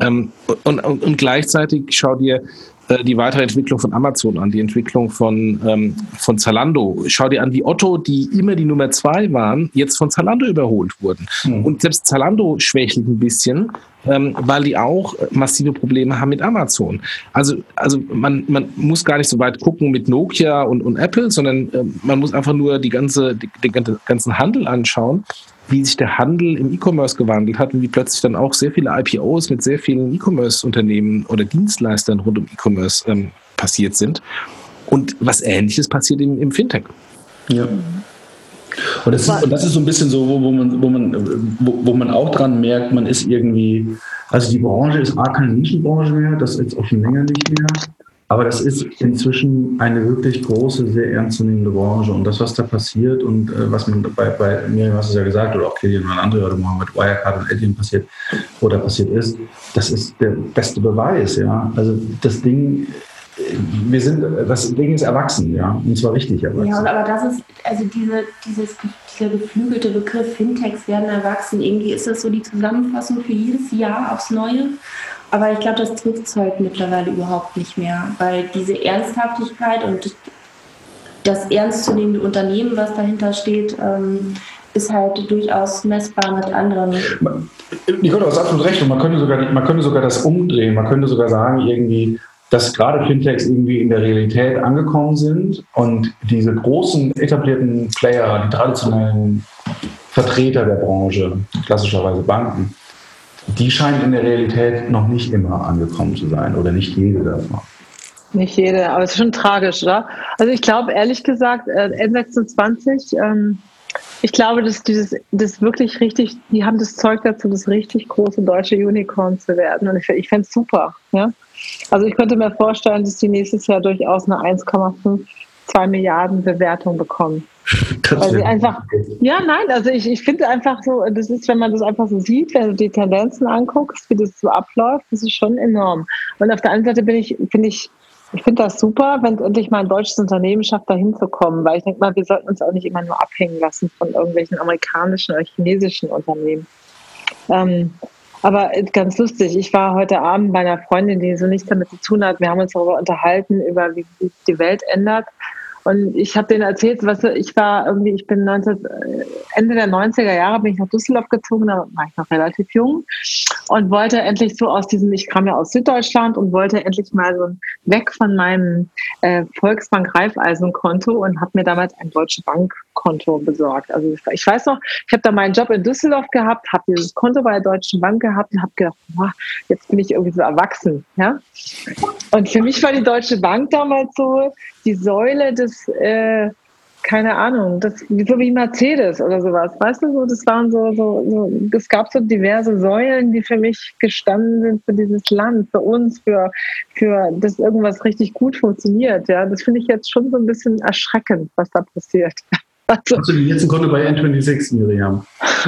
Speaker 2: Ähm, und, und, und gleichzeitig schau dir äh, die weitere Entwicklung von Amazon an, die Entwicklung von, ähm, von Zalando. Schau dir an, wie Otto, die immer die Nummer zwei waren, jetzt von Zalando überholt wurden. Mhm. Und selbst Zalando schwächelt ein bisschen, ähm, weil die auch massive Probleme haben mit Amazon. Also, also man, man muss gar nicht so weit gucken mit Nokia und, und Apple, sondern äh, man muss einfach nur die ganze, die, den ganzen Handel anschauen wie sich der Handel im E-Commerce gewandelt hat und wie plötzlich dann auch sehr viele IPOs mit sehr vielen E-Commerce-Unternehmen oder Dienstleistern rund um E-Commerce ähm, passiert sind. Und was Ähnliches passiert im, im Fintech.
Speaker 3: Ja. Und das, ist, und das ist so ein bisschen so, wo, wo, man, wo, man, wo, wo man auch dran merkt, man ist irgendwie, also die Branche ist A keine Nischenbranche mehr, das ist jetzt auch schon länger nicht mehr. Aber das ist inzwischen eine wirklich große, sehr ernstzunehmende Branche. Und das, was da passiert und äh, was man bei, bei mir, hast du ja gesagt, oder auch Kilian und andere oder morgen mit Wirecard und Etienne passiert oder passiert ist, das ist der beste Beweis. Ja? Also das Ding, wir sind, das Ding ist erwachsen, ja, und zwar richtig erwachsen.
Speaker 5: Ja, aber das ist, also diese, dieses, dieser geflügelte Begriff Fintechs werden erwachsen, irgendwie ist das so die Zusammenfassung für jedes Jahr aufs Neue. Aber ich glaube, das trifft es halt mittlerweile überhaupt nicht mehr, weil diese Ernsthaftigkeit und das ernstzunehmende Unternehmen, was dahinter steht, ähm, ist halt durchaus messbar mit anderen.
Speaker 3: Nicole, du hast absolut recht. Und man könnte, sogar, man könnte sogar das umdrehen. Man könnte sogar sagen, irgendwie, dass gerade Fintechs irgendwie in der Realität angekommen sind und diese großen etablierten Player, die traditionellen Vertreter der Branche, klassischerweise Banken, die scheint in der Realität noch nicht immer angekommen zu sein oder nicht jede davon.
Speaker 4: Nicht jede, aber es ist schon tragisch, oder? Also ich glaube ehrlich gesagt, äh, N26, ähm, ich glaube, dass dieses, das wirklich richtig, die haben das Zeug dazu, das richtig große deutsche Unicorn zu werden. Und ich, ich fände es super. Ja? Also ich könnte mir vorstellen, dass die nächstes Jahr durchaus eine 1,52 Milliarden Bewertung bekommen. Weil sie einfach, ja, nein, also ich, ich finde einfach so, das ist, wenn man das einfach so sieht, wenn du die Tendenzen anguckst, wie das so abläuft, das ist schon enorm. Und auf der anderen Seite bin ich, finde ich, ich finde das super, wenn es endlich mal ein deutsches Unternehmen schafft, da hinzukommen, weil ich denke mal, wir sollten uns auch nicht immer nur abhängen lassen von irgendwelchen amerikanischen oder chinesischen Unternehmen. Ähm, aber ganz lustig, ich war heute Abend bei einer Freundin, die so nichts damit zu tun hat. Wir haben uns darüber unterhalten, über wie sich die Welt ändert. Und ich habe denen erzählt, was ich war irgendwie, ich bin 19, äh, Ende der 90er Jahre bin ich nach Düsseldorf gezogen, da war ich noch relativ jung und wollte endlich so aus diesem, ich kam ja aus Süddeutschland und wollte endlich mal so weg von meinem äh, Volksbank Raiffeisenkonto und habe mir damals ein Deutsche Bankkonto besorgt. Also ich weiß noch, ich habe da meinen Job in Düsseldorf gehabt, habe dieses Konto bei der Deutschen Bank gehabt und habe gedacht, boah, jetzt bin ich irgendwie so erwachsen. Ja? Und für mich war die Deutsche Bank damals so die Säule des, äh, keine Ahnung, das, so wie Mercedes oder sowas, weißt du, so, das waren so, so, so, es gab so diverse Säulen, die für mich gestanden sind für dieses Land, für uns, für, für, dass irgendwas richtig gut funktioniert, ja, das finde ich jetzt schon so ein bisschen erschreckend, was da passiert.
Speaker 3: Also, Hast du jetzt ein Konto bei N26, Miriam?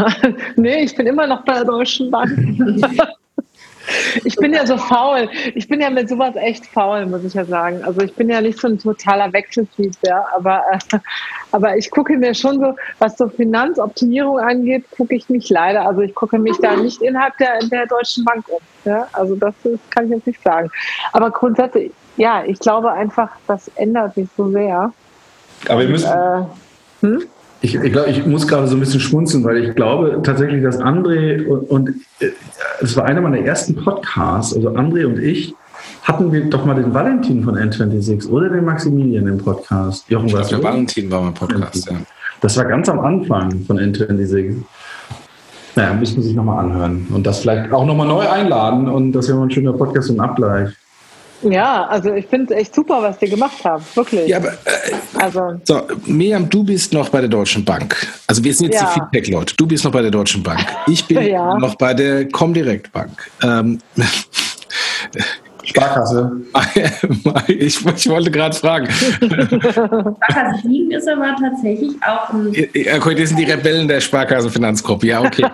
Speaker 3: (laughs)
Speaker 4: nee, ich bin immer noch bei der Deutschen Bank. (laughs) Ich bin ja so faul. Ich bin ja mit sowas echt faul, muss ich ja sagen. Also ich bin ja nicht so ein totaler Wechseltyp, ja. Aber, äh, aber ich gucke mir schon so, was so Finanzoptimierung angeht, gucke ich mich leider. Also ich gucke mich da nicht innerhalb der, der Deutschen Bank um. Ja? Also das, das kann ich jetzt nicht sagen. Aber grundsätzlich, ja, ich glaube einfach, das ändert sich so sehr.
Speaker 3: Aber wir müssen. Und, äh, hm? Ich, ich glaube, ich muss gerade so ein bisschen schmunzeln, weil ich glaube tatsächlich, dass André und, und äh, es war einer meiner ersten Podcasts, also André und ich, hatten wir doch mal den Valentin von N26 oder den Maximilian im Podcast.
Speaker 2: Jochen, was der Valentin war mein Podcast, ja.
Speaker 3: Das war ganz am Anfang von N26. Naja, müssen wir sich nochmal anhören und das vielleicht auch nochmal neu einladen und das wäre mal ein schöner Podcast und Abgleich.
Speaker 4: Ja, also ich finde es echt super, was ihr gemacht habt, wirklich. Ja, aber
Speaker 2: äh, also. so, Miriam, du bist noch bei der Deutschen Bank. Also wir sind jetzt ja. die Feedback-Leute. Du bist noch bei der Deutschen Bank. Ich bin (laughs) ja. noch bei der Comdirect Bank. Ähm,
Speaker 3: Sparkasse. (laughs)
Speaker 2: ich, ich wollte gerade fragen.
Speaker 5: Sparkasse Wien ist aber tatsächlich auch ein.
Speaker 2: Ja, okay, das sind die Rebellen der Sparkassenfinanzgruppe. Ja, okay.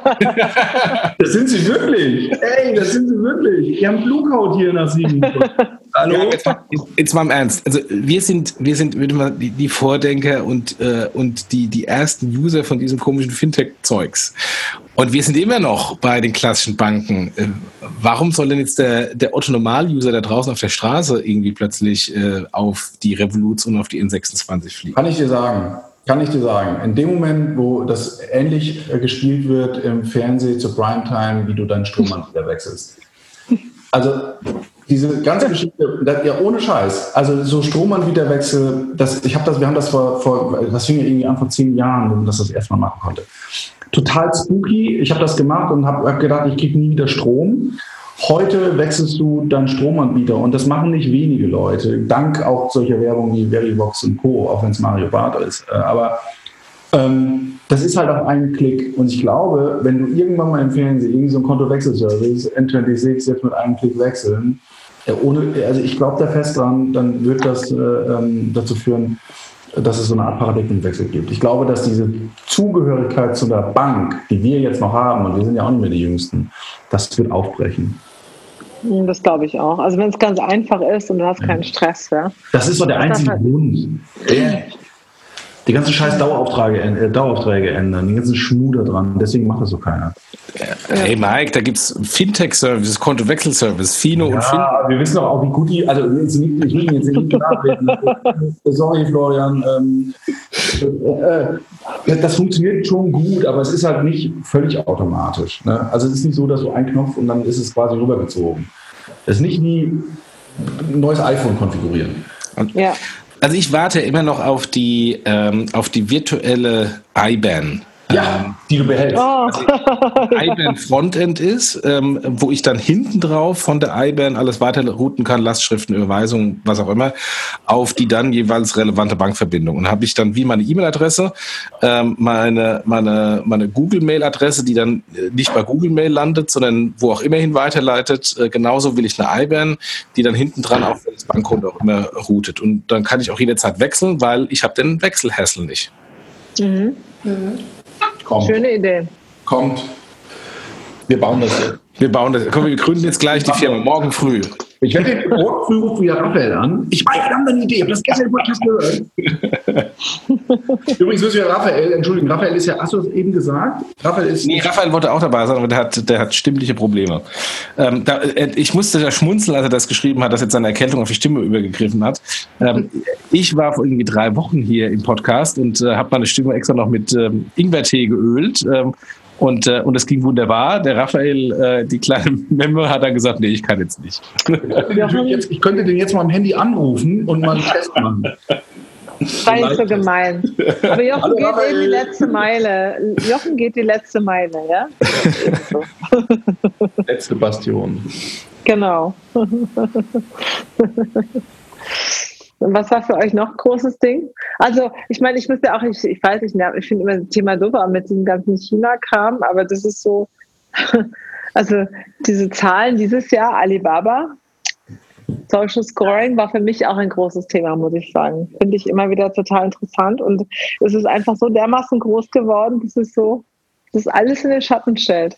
Speaker 3: das sind sie wirklich. Ey, das sind sie wirklich. Die haben Bluecoat hier nach Siegen. (laughs)
Speaker 2: Hallo? Ja, jetzt, mal, jetzt, mal, im Ernst. Also wir sind, wir sind die, die Vordenker und, äh, und die, die ersten User von diesem komischen Fintech-Zeugs. Und wir sind immer noch bei den klassischen Banken. Äh, warum soll denn jetzt der, der Otto-Normal-User da draußen auf der Straße irgendwie plötzlich äh, auf die Revolut und auf die N26 fliegen?
Speaker 3: Kann ich dir sagen. Kann ich dir sagen. In dem Moment, wo das ähnlich äh, gespielt wird im Fernsehen zur Primetime, wie du deinen Stromanbieter wechselst. Also diese ganze Geschichte, das, ja ohne Scheiß. Also so Stromanbieterwechsel, das, ich habe das, wir haben das vor, vor, das fing ja irgendwie an vor zehn Jahren, wo man das das erste Mal machen konnte. Total spooky. Ich habe das gemacht und habe hab gedacht, ich kriege nie wieder Strom. Heute wechselst du deinen Stromanbieter und das machen nicht wenige Leute, dank auch solcher Werbung wie Verivox und Co., auch wenn es Mario Barth ist. Äh, aber ähm, das ist halt auf einen Klick. Und ich glaube, wenn du irgendwann mal im Fernsehen irgendwie so ein Kontowechselservice, N26 jetzt mit einem Klick wechseln, ja, ohne, also ich glaube da fest dran, dann wird das äh, ähm, dazu führen, dass es so eine Art Paradigmenwechsel gibt. Ich glaube, dass diese Zugehörigkeit zu der Bank, die wir jetzt noch haben, und wir sind ja auch nicht mehr die Jüngsten, das wird aufbrechen.
Speaker 4: Das glaube ich auch. Also wenn es ganz einfach ist und du hast keinen Stress. Ja.
Speaker 3: Das ist so der einzige Grund. Der, die ganzen scheiß Daueraufträge, äh, Daueraufträge ändern, den ganzen Schmuder dran. Deswegen macht das so keiner.
Speaker 2: Hey Mike, da gibt es Fintech-Services, Kontowechselservice, Fino
Speaker 3: ja,
Speaker 2: und Fin.
Speaker 3: wir wissen doch auch, wie gut die, also jetzt nicht, ich will jetzt nicht nachreden. (laughs) Sorry, Florian. Ähm, äh, das funktioniert schon gut, aber es ist halt nicht völlig automatisch. Ne? Also es ist nicht so, dass du einen Knopf und dann ist es quasi rübergezogen. Es ist nicht wie ein neues iPhone konfigurieren.
Speaker 2: ja. Also ich warte immer noch auf die, ähm, auf die virtuelle IBAN.
Speaker 3: Ja, ähm, die du behältst. Oh. Also
Speaker 2: IBAN Frontend ist, ähm, wo ich dann hinten drauf von der IBAN alles weiter routen kann, Lastschriften, Überweisungen, was auch immer, auf die dann jeweils relevante Bankverbindung. Und habe ich dann wie meine E-Mail-Adresse, ähm, meine, meine, meine Google-Mail-Adresse, die dann äh, nicht bei Google Mail landet, sondern wo auch immerhin weiterleitet. Äh, genauso will ich eine IBAN, die dann hinten dran auf das Bankkonto auch immer routet. Und dann kann ich auch jederzeit wechseln, weil ich habe den Wechselhassel nicht.
Speaker 4: Mhm. Mhm. Kommt. Schöne Idee.
Speaker 3: Kommt. Wir bauen das jetzt.
Speaker 2: Wir bauen das. Komm, wir gründen jetzt gleich die Firma, morgen früh.
Speaker 3: Ich werde morgen früh rufen wieder Raphael an. Ich meine, wir haben eine Idee. Ich habe das gestern im Podcast gehört. (laughs) (laughs) Übrigens müssen wir Raphael, entschuldigen, Raphael ist ja, hast du es eben gesagt?
Speaker 2: Raphael ist. Nee, Raphael wollte auch dabei sein, aber der hat, der hat stimmliche Probleme. Ähm, da, äh, ich musste da schmunzeln, als er das geschrieben hat, dass jetzt seine Erkältung auf die Stimme übergegriffen hat. Ähm, ich war vor irgendwie drei Wochen hier im Podcast und äh, habe meine Stimme extra noch mit ähm, Ingwertee geölt. Ähm, und, äh, und es ging wunderbar. Der Raphael, äh, die kleine (laughs) Memme, hat dann gesagt, nee, ich kann jetzt nicht.
Speaker 3: Jetzt, ich könnte den jetzt mal am Handy anrufen und mal einen Test machen. (laughs)
Speaker 4: Sei nicht so gemein. Aber Jochen Hallo, geht Raphael. eben die letzte Meile. Jochen geht die letzte Meile, ja? (laughs)
Speaker 3: letzte Bastion.
Speaker 4: Genau. Und was war für euch noch ein großes Ding? Also, ich meine, ich müsste auch, ich, ich weiß nicht, ich finde immer das Thema doof mit diesem ganzen China-Kram, aber das ist so, (laughs) also diese Zahlen dieses Jahr, Alibaba, Social Scoring war für mich auch ein großes Thema, muss ich sagen. Finde ich immer wieder total interessant und es ist einfach so dermaßen groß geworden, dass es so, dass alles in den Schatten stellt.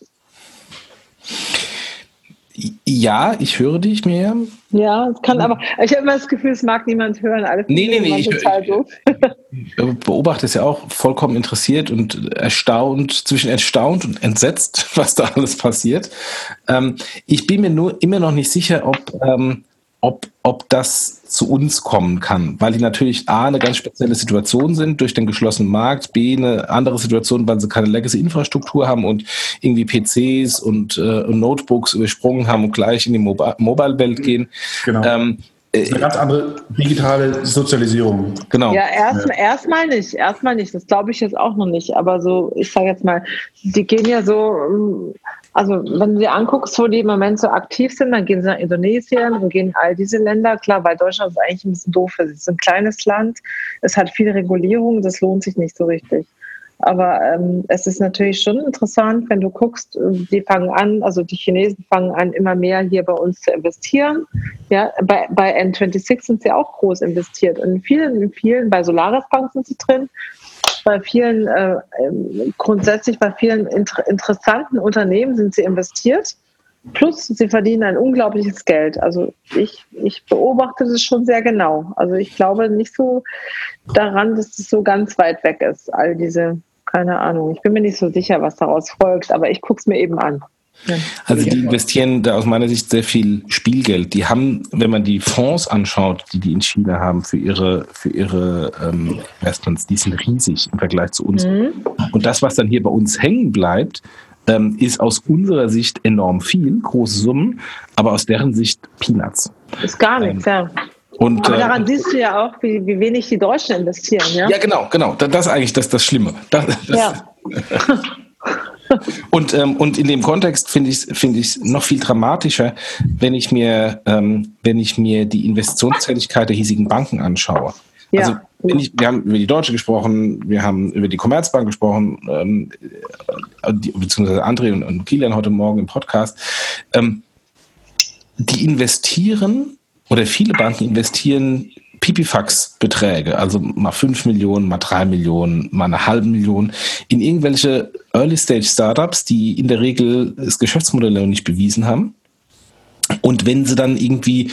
Speaker 2: Ja, ich höre dich mehr.
Speaker 4: Ja, es kann aber, ich habe immer das Gefühl, es mag niemand hören. Alle
Speaker 2: nee, nee, nee, ich, ich, beobachte es ja auch vollkommen interessiert und erstaunt, zwischen erstaunt und entsetzt, (laughs) was da alles passiert. Ähm, ich bin mir nur immer noch nicht sicher, ob, ähm, ob, ob das zu uns kommen kann, weil die natürlich A, eine ganz spezielle Situation sind durch den geschlossenen Markt, B, eine andere Situation, weil sie keine Legacy-Infrastruktur haben und irgendwie PCs und, äh, Notebooks übersprungen haben und gleich in die Mobile-Welt gehen.
Speaker 3: Genau. Ähm, äh, eine ganz andere digitale Sozialisierung.
Speaker 4: Genau. Ja, erst, ja. erstmal nicht, erstmal nicht. Das glaube ich jetzt auch noch nicht. Aber so, ich sage jetzt mal, die gehen ja so also wenn du dir anguckst, wo die im Moment so aktiv sind, dann gehen sie nach Indonesien und gehen in all diese Länder. Klar, weil Deutschland ist eigentlich ein bisschen doof. Es ist ein kleines Land, es hat viele Regulierungen, das lohnt sich nicht so richtig. Aber ähm, es ist natürlich schon interessant, wenn du guckst, die fangen an, also die Chinesen fangen an, immer mehr hier bei uns zu investieren. Ja, bei, bei N26 sind sie auch groß investiert. Und in vielen, in vielen, bei Solaris Bank sind sie drin, bei vielen, äh, ähm, grundsätzlich bei vielen inter interessanten Unternehmen sind sie investiert. Plus, sie verdienen ein unglaubliches Geld. Also ich, ich beobachte das schon sehr genau. Also ich glaube nicht so daran, dass es so ganz weit weg ist, all diese, keine Ahnung. Ich bin mir nicht so sicher, was daraus folgt, aber ich gucke es mir eben an.
Speaker 2: Also die investieren da aus meiner Sicht sehr viel Spielgeld. Die haben, wenn man die Fonds anschaut, die die in China haben für ihre, für ihre ähm, Investments, die sind riesig im Vergleich zu uns. Mhm. Und das, was dann hier bei uns hängen bleibt, ähm, ist aus unserer Sicht enorm viel, große Summen, aber aus deren Sicht Peanuts.
Speaker 4: Ist gar nichts, ähm, ja.
Speaker 2: Und,
Speaker 4: aber daran äh, siehst du ja auch, wie, wie wenig die Deutschen investieren, ja?
Speaker 2: Ja, genau, genau. Das, das ist eigentlich das, das Schlimme. Das, das ja. (laughs) und, ähm, und in dem Kontext finde ich es find noch viel dramatischer, wenn ich mir, ähm, wenn ich mir die Investitionstätigkeit der hiesigen Banken anschaue. Ja. Also ich, wir haben über die Deutsche gesprochen, wir haben über die Commerzbank gesprochen, ähm, die, beziehungsweise André und, und Kilian heute Morgen im Podcast. Ähm, die investieren oder viele Banken investieren Pipifax-Beträge, also mal 5 Millionen, mal 3 Millionen, mal eine halbe Million, in irgendwelche Early-Stage-Startups, die in der Regel das Geschäftsmodell noch nicht bewiesen haben. Und wenn sie dann irgendwie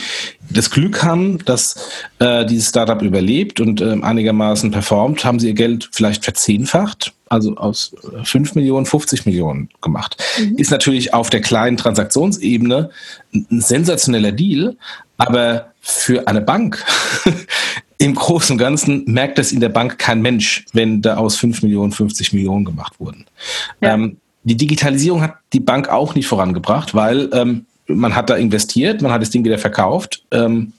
Speaker 2: das Glück haben, dass äh, dieses Startup überlebt und äh, einigermaßen performt, haben sie ihr Geld vielleicht verzehnfacht, also aus 5 Millionen, 50 Millionen gemacht. Mhm. Ist natürlich auf der kleinen Transaktionsebene ein sensationeller Deal, aber für eine Bank (laughs) im Großen und Ganzen merkt das in der Bank kein Mensch, wenn da aus 5 Millionen 50 Millionen gemacht wurden. Ja. Ähm, die Digitalisierung hat die Bank auch nicht vorangebracht, weil ähm, man hat da investiert, man hat das Ding wieder verkauft. Ähm,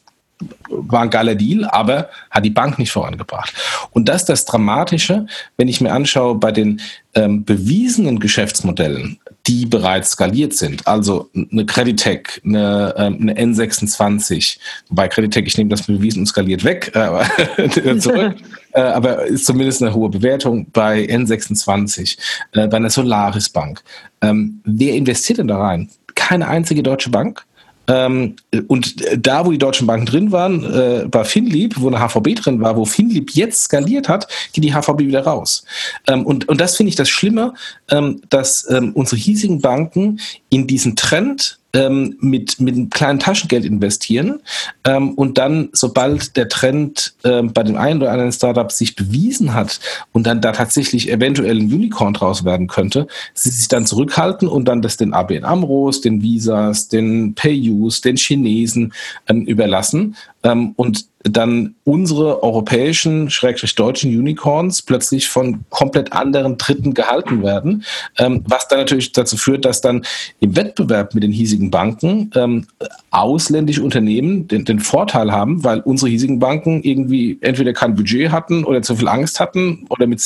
Speaker 2: war ein geiler Deal, aber hat die Bank nicht vorangebracht. Und das ist das Dramatische, wenn ich mir anschaue bei den ähm, bewiesenen Geschäftsmodellen, die bereits skaliert sind. Also eine Creditec, eine, ähm, eine N26, wobei Creditec, ich nehme das bewiesen und skaliert weg, (laughs) äh, zurück, (laughs) äh, aber ist zumindest eine hohe Bewertung bei N26, äh, bei einer Solaris Bank. Ähm, wer investiert denn da rein? keine einzige deutsche Bank. Ähm, und da, wo die deutschen Banken drin waren, äh, bei Finlieb, wo eine HVB drin war, wo Finlieb jetzt skaliert hat, geht die HVB wieder raus. Ähm, und, und das finde ich das Schlimme, ähm, dass ähm, unsere hiesigen Banken in diesen Trend ähm, mit, mit einem kleinen Taschengeld investieren ähm, und dann, sobald der Trend ähm, bei dem einen oder anderen Startup sich bewiesen hat und dann da tatsächlich eventuell ein Unicorn draus werden könnte, sie sich dann zurückhalten und dann das den ABN Amros, den Visas, den PayUs, den Chinesen ähm, überlassen ähm, und dann unsere europäischen, schrägstrich deutschen Unicorns plötzlich von komplett anderen Dritten gehalten werden, ähm, was dann natürlich dazu führt, dass dann im Wettbewerb mit den hiesigen Banken ähm, ausländische Unternehmen den, den Vorteil haben, weil unsere hiesigen Banken irgendwie entweder kein Budget hatten oder zu viel Angst hatten oder mit,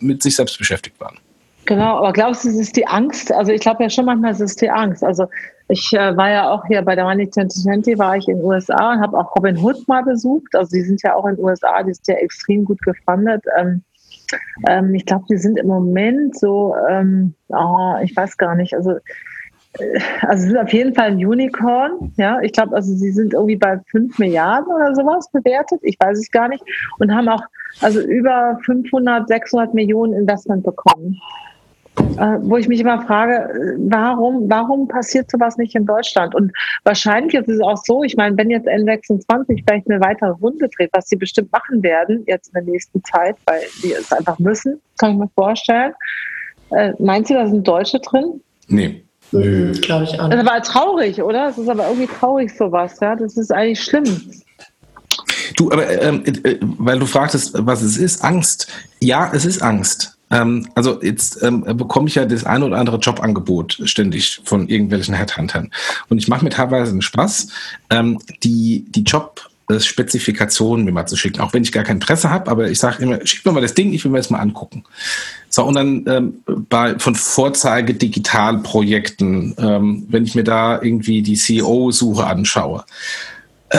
Speaker 2: mit sich selbst beschäftigt waren.
Speaker 4: Genau, aber glaubst du, es ist die Angst? Also ich glaube ja schon manchmal, es ist die Angst. Also ich äh, war ja auch hier bei der Money 2020, war ich in den USA und habe auch Robin Hood mal besucht. Also die sind ja auch in den USA, die sind ja extrem gut gefundet. Ähm, ähm, ich glaube, die sind im Moment so, ähm, oh, ich weiß gar nicht, also äh, also sind auf jeden Fall ein Unicorn, ja. Ich glaube, also sie sind irgendwie bei 5 Milliarden oder sowas bewertet. Ich weiß es gar nicht. Und haben auch also über 500, 600 Millionen Investment bekommen. Äh, wo ich mich immer frage, warum, warum passiert sowas nicht in Deutschland? Und wahrscheinlich ist es auch so, ich meine, wenn jetzt N26 vielleicht eine weitere Runde dreht, was sie bestimmt machen werden jetzt in der nächsten Zeit, weil sie es einfach müssen, kann ich mir vorstellen. Äh, meinst du, da sind Deutsche drin?
Speaker 2: Nee.
Speaker 4: Mhm, Glaube ich auch nicht. Das aber traurig, oder? Das ist aber irgendwie traurig, sowas, ja. Das ist eigentlich schlimm.
Speaker 2: Du, aber ähm, äh, weil du fragtest, was es ist, Angst. Ja, es ist Angst. Ähm, also jetzt ähm, bekomme ich ja das eine oder andere Jobangebot ständig von irgendwelchen Headhuntern. Und ich mache mir teilweise einen Spaß, ähm, die, die Job Spezifikationen mir mal zu schicken, auch wenn ich gar kein Interesse habe, aber ich sage immer, schick mir mal das Ding, ich will mir das mal angucken. So, und dann ähm, bei, von Vorzeige-Digitalprojekten, ähm, wenn ich mir da irgendwie die CEO-Suche anschaue, äh,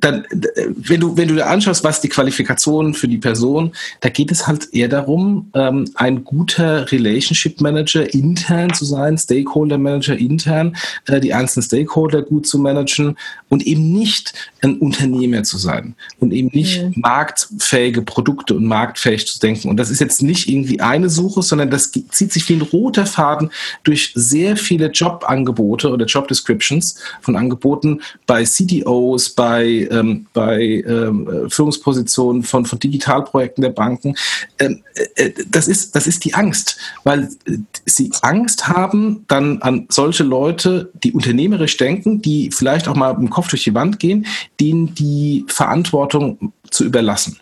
Speaker 2: dann, wenn du, wenn du dir anschaust, was die Qualifikationen für die Person, da geht es halt eher darum, ähm, ein guter Relationship Manager intern zu sein, Stakeholder Manager intern, äh, die einzelnen Stakeholder gut zu managen und eben nicht ein Unternehmer zu sein und eben nicht mhm. marktfähige Produkte und marktfähig zu denken. Und das ist jetzt nicht irgendwie eine Suche, sondern das zieht sich wie ein roter Faden durch sehr viele Jobangebote oder Job Descriptions von Angeboten bei CDOs, bei ähm, bei ähm, Führungspositionen von, von Digitalprojekten der Banken. Ähm, äh, äh, das, ist, das ist die Angst, weil äh, sie Angst haben, dann an solche Leute, die unternehmerisch denken, die vielleicht auch mal im Kopf durch die Wand gehen, denen die Verantwortung zu überlassen.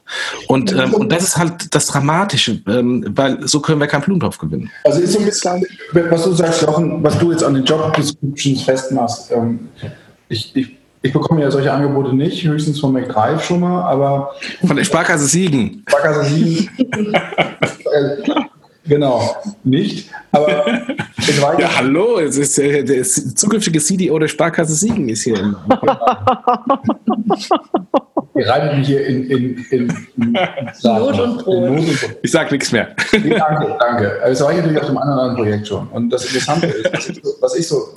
Speaker 2: Und, ähm, und das ist halt das Dramatische, ähm, weil so können wir keinen Blumentopf gewinnen.
Speaker 3: Also ist so ein bisschen, was du sagst, Jochen, was du jetzt an den Job Descriptions festmachst. Ähm, ich, ich ich bekomme ja solche Angebote nicht, höchstens von McDrive schon mal, aber.
Speaker 2: Von der Sparkasse Siegen.
Speaker 3: Sparkasse Siegen. (laughs) genau, nicht. Aber
Speaker 2: ja, hallo, es ist, äh, der zukünftige CDO der Sparkasse Siegen ist hier. (laughs)
Speaker 3: Reitet mich hier in, in, in, in
Speaker 5: Not und Brot.
Speaker 2: Ich sage nichts mehr.
Speaker 3: Nee, danke, danke. Das war ich natürlich auf dem anderen Projekt schon. Und das Interessante ist, was ich so, was ich, so,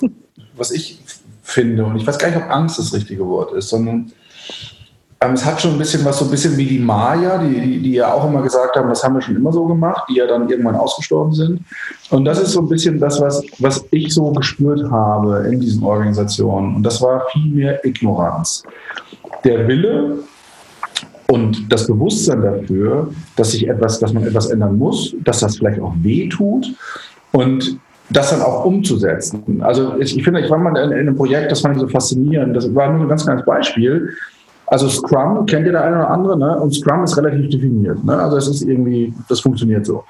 Speaker 3: was ich finde. Und ich weiß gar nicht, ob Angst das richtige Wort ist, sondern ähm, es hat schon ein bisschen was, so ein bisschen wie die Maya, die, die, die, ja auch immer gesagt haben, das haben wir schon immer so gemacht, die ja dann irgendwann ausgestorben sind. Und das ist so ein bisschen das, was, was ich so gespürt habe in diesen Organisationen. Und das war viel mehr Ignoranz. Der Wille und das Bewusstsein dafür, dass sich etwas, dass man etwas ändern muss, dass das vielleicht auch weh tut und das dann auch umzusetzen. Also ich, finde, ich war mal in, in, einem Projekt, das fand ich so faszinierend. Das war nur ein ganz kleines Beispiel. Also Scrum kennt ihr der eine oder andere, ne? Und Scrum ist relativ definiert. Ne? Also es ist irgendwie, das funktioniert so.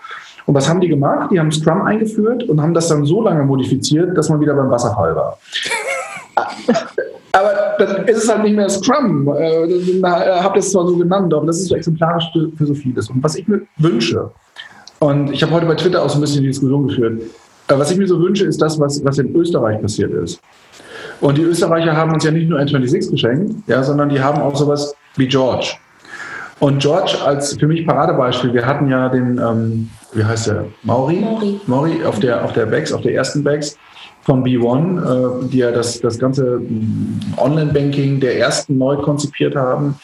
Speaker 3: Und was haben die gemacht? Die haben Scrum eingeführt und haben das dann so lange modifiziert, dass man wieder beim Wasserfall war. (laughs) aber dann ist es halt nicht mehr Scrum. Äh, habt ihr es zwar so genannt, aber das ist so exemplarisch für so vieles. Und was ich mir wünsche, und ich habe heute bei Twitter auch so ein bisschen die Diskussion geführt, was ich mir so wünsche, ist das, was, was in Österreich passiert ist. Und die Österreicher haben uns ja nicht nur N26 geschenkt, ja, sondern die haben auch sowas wie George. Und George als für mich Paradebeispiel, wir hatten ja den, ähm, wie heißt der, Mauri? Mauri. Mauri auf der, auf der Bags, auf der ersten Bags von B1, äh, die ja das, das ganze mm, Online-Banking der ersten neu konzipiert haben,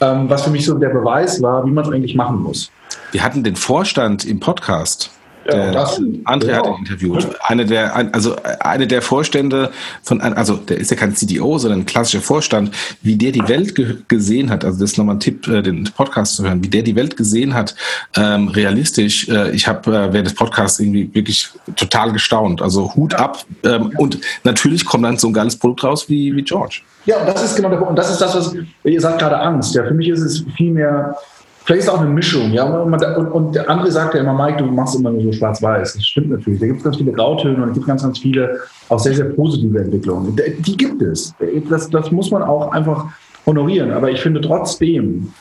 Speaker 3: ähm, was für mich so der Beweis war, wie man es eigentlich machen muss.
Speaker 2: Wir hatten den Vorstand im Podcast. Der ja, André genau. hat ihn interviewt. Eine der, also eine der Vorstände von, also der ist ja kein CDO, sondern ein klassischer Vorstand, wie der die Welt ge gesehen hat. Also das ist nochmal ein Tipp, äh, den Podcast zu hören, wie der die Welt gesehen hat, ähm, realistisch. Äh, ich habe äh, während des Podcasts irgendwie wirklich total gestaunt. Also Hut ab. Ähm, und natürlich kommt dann so ein geiles Produkt raus wie, wie George.
Speaker 3: Ja, und das ist genau der Punkt. Und das ist das, was ihr sagt gerade Angst. Ja, für mich ist es viel mehr Vielleicht ist es auch eine Mischung, ja. Und, und, und, der andere sagt ja immer, Mike, du machst immer nur so schwarz-weiß. Das stimmt natürlich. Da gibt es ganz viele Grautöne und es gibt ganz, ganz viele auch sehr, sehr positive Entwicklungen. Die gibt es. Das, das muss man auch einfach honorieren. Aber ich finde trotzdem,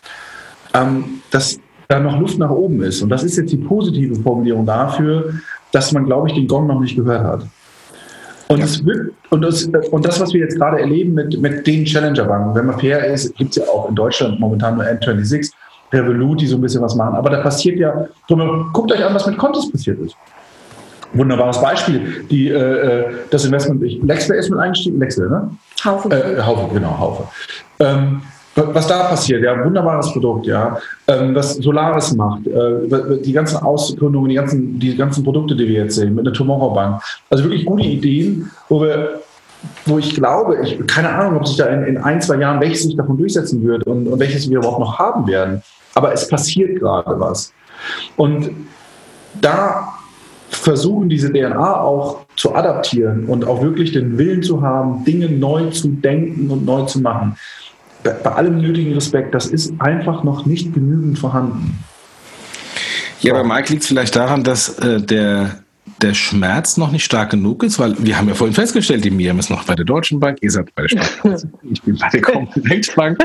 Speaker 3: ähm, dass da noch Luft nach oben ist. Und das ist jetzt die positive Formulierung dafür, dass man, glaube ich, den Gong noch nicht gehört hat. Und, ja. wird, und, das, und, das, was wir jetzt gerade erleben mit, mit den Challenger-Banken, wenn man fair ist, gibt es ja auch in Deutschland momentan nur N26. Revolut, die so ein bisschen was machen. Aber da passiert ja, guckt euch an, was mit Contis passiert ist. Wunderbares Beispiel. Die, äh, äh das Investment, Lexler ist mit eingestiegen, Lexler, ne? Haufe. Äh, Haufe, genau, Haufe. Ähm, was da passiert, ja, wunderbares Produkt, ja. Ähm, was Solaris macht, äh, die ganzen Ausgründungen, die ganzen, die ganzen Produkte, die wir jetzt sehen, mit der Tomorrow Bank. Also wirklich gute Ideen, wo wir wo ich glaube, ich, keine Ahnung, ob sich da in, in, ein, zwei Jahren welches sich davon durchsetzen wird und, und welches wir überhaupt noch haben werden aber es passiert gerade was. Und da versuchen diese DNA auch zu adaptieren und auch wirklich den Willen zu haben, Dinge neu zu denken und neu zu machen. Bei, bei allem nötigen Respekt, das ist einfach noch nicht genügend vorhanden.
Speaker 2: Ja, bei Mike liegt es vielleicht daran, dass äh, der, der Schmerz noch nicht stark genug ist, weil wir haben ja vorhin festgestellt, die Miriam ist noch bei der Deutschen Bank, ihr seid bei der Sparkasse, (laughs) ich bin bei der Comdirect Bank.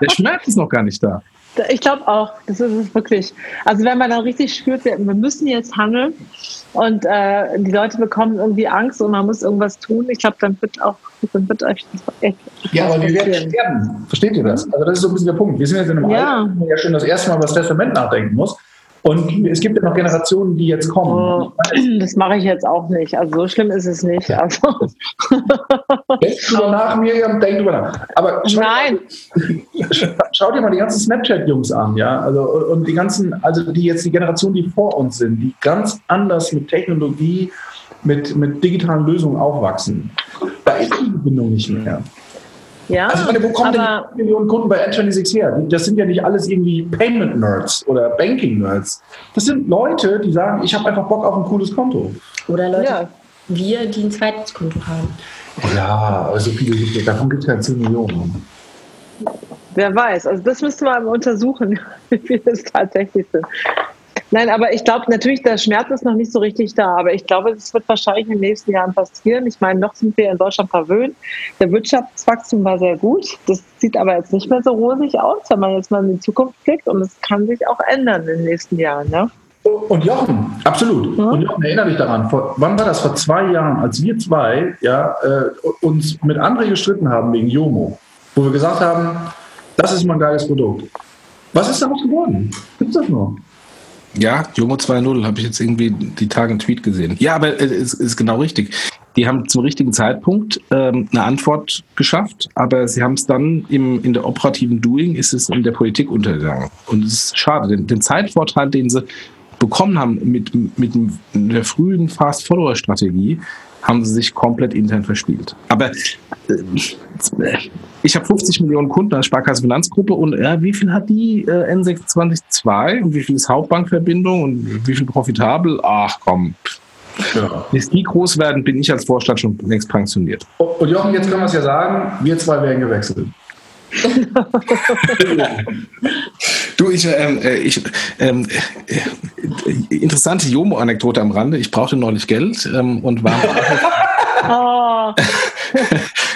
Speaker 2: Der Schmerz ist noch gar nicht da.
Speaker 4: Ich glaube auch, das ist es wirklich. Also wenn man dann richtig spürt, wir, wir müssen jetzt handeln und äh, die Leute bekommen irgendwie Angst und man muss irgendwas tun, ich glaube, dann wird auch, dann wird euch
Speaker 3: echt. Ja, aber wir werden sterben. Versteht ihr das? Also das ist so ein bisschen der Punkt. Wir sind jetzt in einem ja. Alter, wo man ja schon das erste Mal über das Testament nachdenken muss. Und es gibt ja noch Generationen, die jetzt kommen.
Speaker 4: Das mache ich jetzt auch nicht. Also so schlimm ist es nicht. Also. (laughs)
Speaker 3: Denk drüber nach, Miriam, denk drüber nach. Aber schau,
Speaker 4: Nein. (laughs)
Speaker 3: Schau dir mal die ganzen Snapchat-Jungs an, ja. Also, und die ganzen, also die jetzt die Generation, die vor uns sind, die ganz anders mit Technologie, mit, mit digitalen Lösungen aufwachsen. Da ist die Verbindung nicht mehr.
Speaker 4: Ja,
Speaker 3: also meine, wo kommen denn die Millionen Kunden bei N26 her? Das sind ja nicht alles irgendwie Payment-Nerds oder Banking-Nerds. Das sind Leute, die sagen, ich habe einfach Bock auf ein cooles Konto.
Speaker 5: Oder Leute, ja. wir, die ein zweites Konto haben.
Speaker 3: Ja, also viele gibt es, davon gibt es ja 10 Millionen.
Speaker 4: Wer weiß, also das müsste man untersuchen, (laughs) wie viele es tatsächlich sind. Nein, aber ich glaube natürlich, der Schmerz ist noch nicht so richtig da. Aber ich glaube, es wird wahrscheinlich in den nächsten Jahren passieren. Ich meine, noch sind wir in Deutschland verwöhnt. Der Wirtschaftswachstum war sehr gut. Das sieht aber jetzt nicht mehr so rosig aus, wenn man jetzt mal in die Zukunft blickt. Und es kann sich auch ändern in den nächsten Jahren. Ne?
Speaker 3: Und Jochen, absolut. Mhm. Und Jochen, erinnere dich daran, vor, wann war das? Vor zwei Jahren, als wir zwei ja, äh, uns mit André gestritten haben wegen Jomo, wo wir gesagt haben, das ist mal ein geiles Produkt. Was ist daraus geworden? Gibt es das noch?
Speaker 2: Ja, Jomo 2.0 habe ich jetzt irgendwie die Tage einen Tweet gesehen. Ja, aber es ist genau richtig. Die haben zum richtigen Zeitpunkt ähm, eine Antwort geschafft, aber sie haben es dann im, in der operativen Doing ist es in der Politik untergegangen. Und es ist schade, den, den Zeitvorteil, den sie bekommen haben mit, mit der frühen Fast-Follower-Strategie, haben sie sich komplett intern verspielt. Aber äh, ich habe 50 Millionen Kunden als Sparkasse Finanzgruppe und äh, wie viel hat die äh, N262 und wie viel ist Hauptbankverbindung und wie viel profitabel? Ach komm. Ja. Bis die groß werden, bin ich als Vorstand schon längst pensioniert.
Speaker 3: Und Jochen, jetzt können wir es ja sagen, wir zwei werden gewechselt.
Speaker 2: Du, ich, ähm, äh, ich ähm, äh, interessante Jomo-Anekdote am Rande. Ich brauchte neulich Geld ähm, und war. (laughs) oh.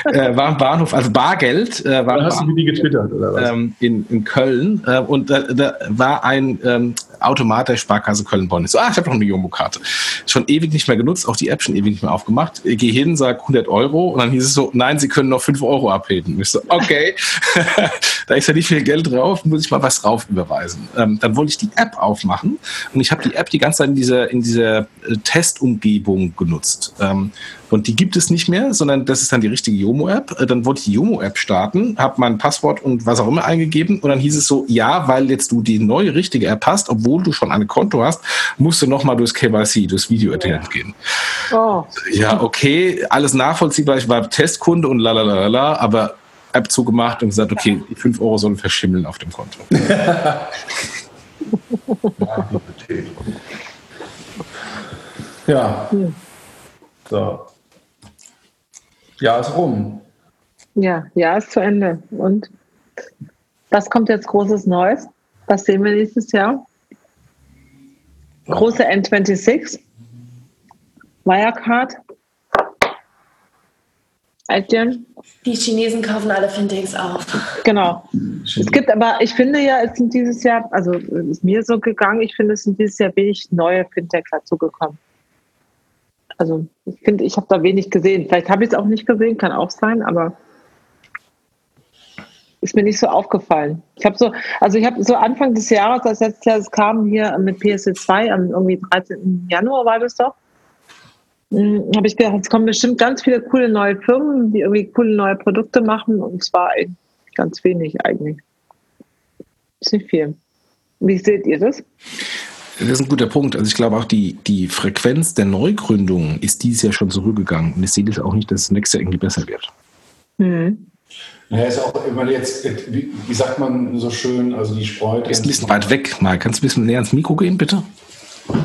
Speaker 2: (laughs) äh, war im Bahnhof, also Bargeld. Äh, war
Speaker 3: hast Bahnhof, du die getwittert, oder was?
Speaker 2: Ähm, in, in Köln. Äh, und da, da war ein ähm, Automat der Sparkasse Köln-Bonn. So, ah, ich habe noch eine Jomo-Karte. Schon ewig nicht mehr genutzt, auch die App schon ewig nicht mehr aufgemacht. Ich gehe hin, sage 100 Euro und dann hieß es so, nein, Sie können noch 5 Euro abheben. Ich so, okay, (laughs) da ist ja nicht viel Geld drauf, muss ich mal was drauf überweisen. Ähm, dann wollte ich die App aufmachen und ich habe die App die ganze Zeit in dieser, in dieser äh, Testumgebung genutzt. Ähm, und die gibt es nicht mehr, sondern das ist dann die richtige Jomo-App. Äh, dann wollte ich die Jomo-App starten, habe mein Passwort und was auch immer eingegeben und dann hieß es so, ja, weil jetzt du die neue richtige App hast, obwohl du schon ein Konto hast, musst du nochmal durchs KYC, durchs Video Attendant gehen. Oh. Ja, okay, alles nachvollziehbar. Ich war Testkunde und lalalala, aber App zugemacht und gesagt, okay, die 5 Euro sollen verschimmeln auf dem Konto. (laughs)
Speaker 3: ja. So. Jahr ist rum.
Speaker 4: Ja, Jahr ist zu Ende. Und was kommt jetzt Großes Neues? Was sehen wir nächstes Jahr? Große N26, Wirecard, Adyen.
Speaker 5: Die Chinesen kaufen alle Fintechs auf.
Speaker 4: Genau. Es gibt aber, ich finde ja, es sind dieses Jahr, also ist mir so gegangen, ich finde, es sind dieses Jahr wenig neue Fintechs dazugekommen. Also ich finde, ich habe da wenig gesehen. Vielleicht habe ich es auch nicht gesehen, kann auch sein, aber ist mir nicht so aufgefallen. Ich habe so, also ich habe so Anfang des Jahres, als letztes Jahr es kam hier mit PSC2 am irgendwie 13. Januar war das doch, hm, habe ich gedacht, es kommen bestimmt ganz viele coole neue Firmen, die irgendwie coole neue Produkte machen und zwar ganz wenig eigentlich. Ist nicht viel. Wie seht ihr das?
Speaker 2: Das ist ein guter Punkt. Also ich glaube auch, die, die Frequenz der Neugründungen ist dieses Jahr schon zurückgegangen. Und ich sehe das auch nicht, dass es nächstes Jahr irgendwie besser wird.
Speaker 3: Hm. Naja, ist auch immer jetzt, wie, wie, sagt man so schön, also die Spreu.
Speaker 2: Ist ein bisschen weit weg, mal. Kannst du ein bisschen näher ans Mikro gehen, bitte?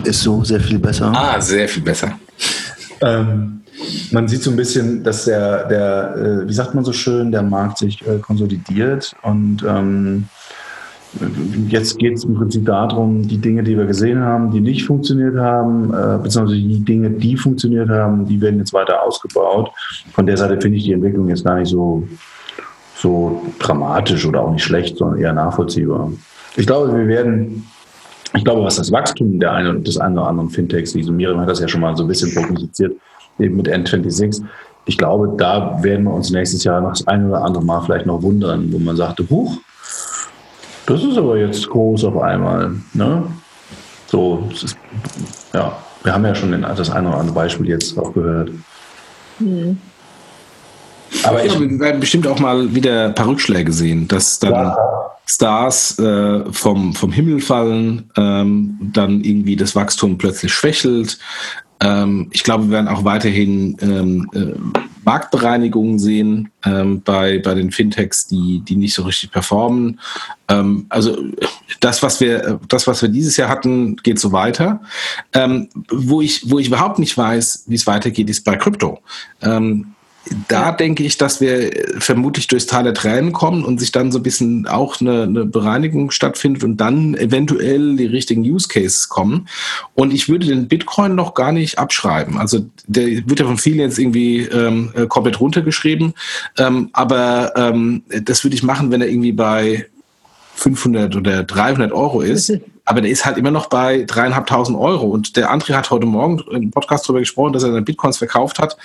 Speaker 6: Ist so sehr viel besser.
Speaker 2: Ah, sehr viel besser.
Speaker 3: Ähm, man sieht so ein bisschen, dass der, der äh, wie sagt man so schön, der Markt sich äh, konsolidiert und ähm, Jetzt geht es im Prinzip darum, die Dinge, die wir gesehen haben, die nicht funktioniert haben, äh, beziehungsweise die Dinge, die funktioniert haben, die werden jetzt weiter ausgebaut. Von der Seite finde ich die Entwicklung jetzt gar nicht so, so dramatisch oder auch nicht schlecht, sondern eher nachvollziehbar. Ich glaube, wir werden, ich glaube, was das Wachstum der einen des einen oder anderen Fintechs, wie Miriam hat das ja schon mal so ein bisschen prognostiziert, eben mit N26. Ich glaube, da werden wir uns nächstes Jahr noch das ein oder andere Mal vielleicht noch wundern, wo man sagte, huch, das ist aber jetzt groß auf einmal. Ne? So, ist, ja, wir haben ja schon das eine oder andere Beispiel jetzt auch gehört. Mhm.
Speaker 2: Aber ich, wir werden bestimmt auch mal wieder ein paar Rückschläge sehen, dass dann ja. Stars äh, vom, vom Himmel fallen, ähm, dann irgendwie das Wachstum plötzlich schwächelt. Ähm, ich glaube, wir werden auch weiterhin ähm, äh, Marktbereinigungen sehen ähm, bei, bei den Fintechs, die, die nicht so richtig performen. Ähm, also das, was wir, das, was wir dieses Jahr hatten, geht so weiter. Ähm, wo, ich, wo ich überhaupt nicht weiß, wie es weitergeht, ist bei Krypto. Ähm, da denke ich, dass wir vermutlich durchs Tal der Tränen kommen und sich dann so ein bisschen auch eine, eine, Bereinigung stattfindet und dann eventuell die richtigen Use Cases kommen. Und ich würde den Bitcoin noch gar nicht abschreiben. Also der wird ja von vielen jetzt irgendwie ähm, äh, komplett runtergeschrieben. Ähm, aber ähm, das würde ich machen, wenn er irgendwie bei 500 oder 300 Euro ist. (laughs) aber der ist halt immer noch bei dreieinhalbtausend Euro. Und der André hat heute Morgen im Podcast darüber gesprochen, dass er seine Bitcoins verkauft hat,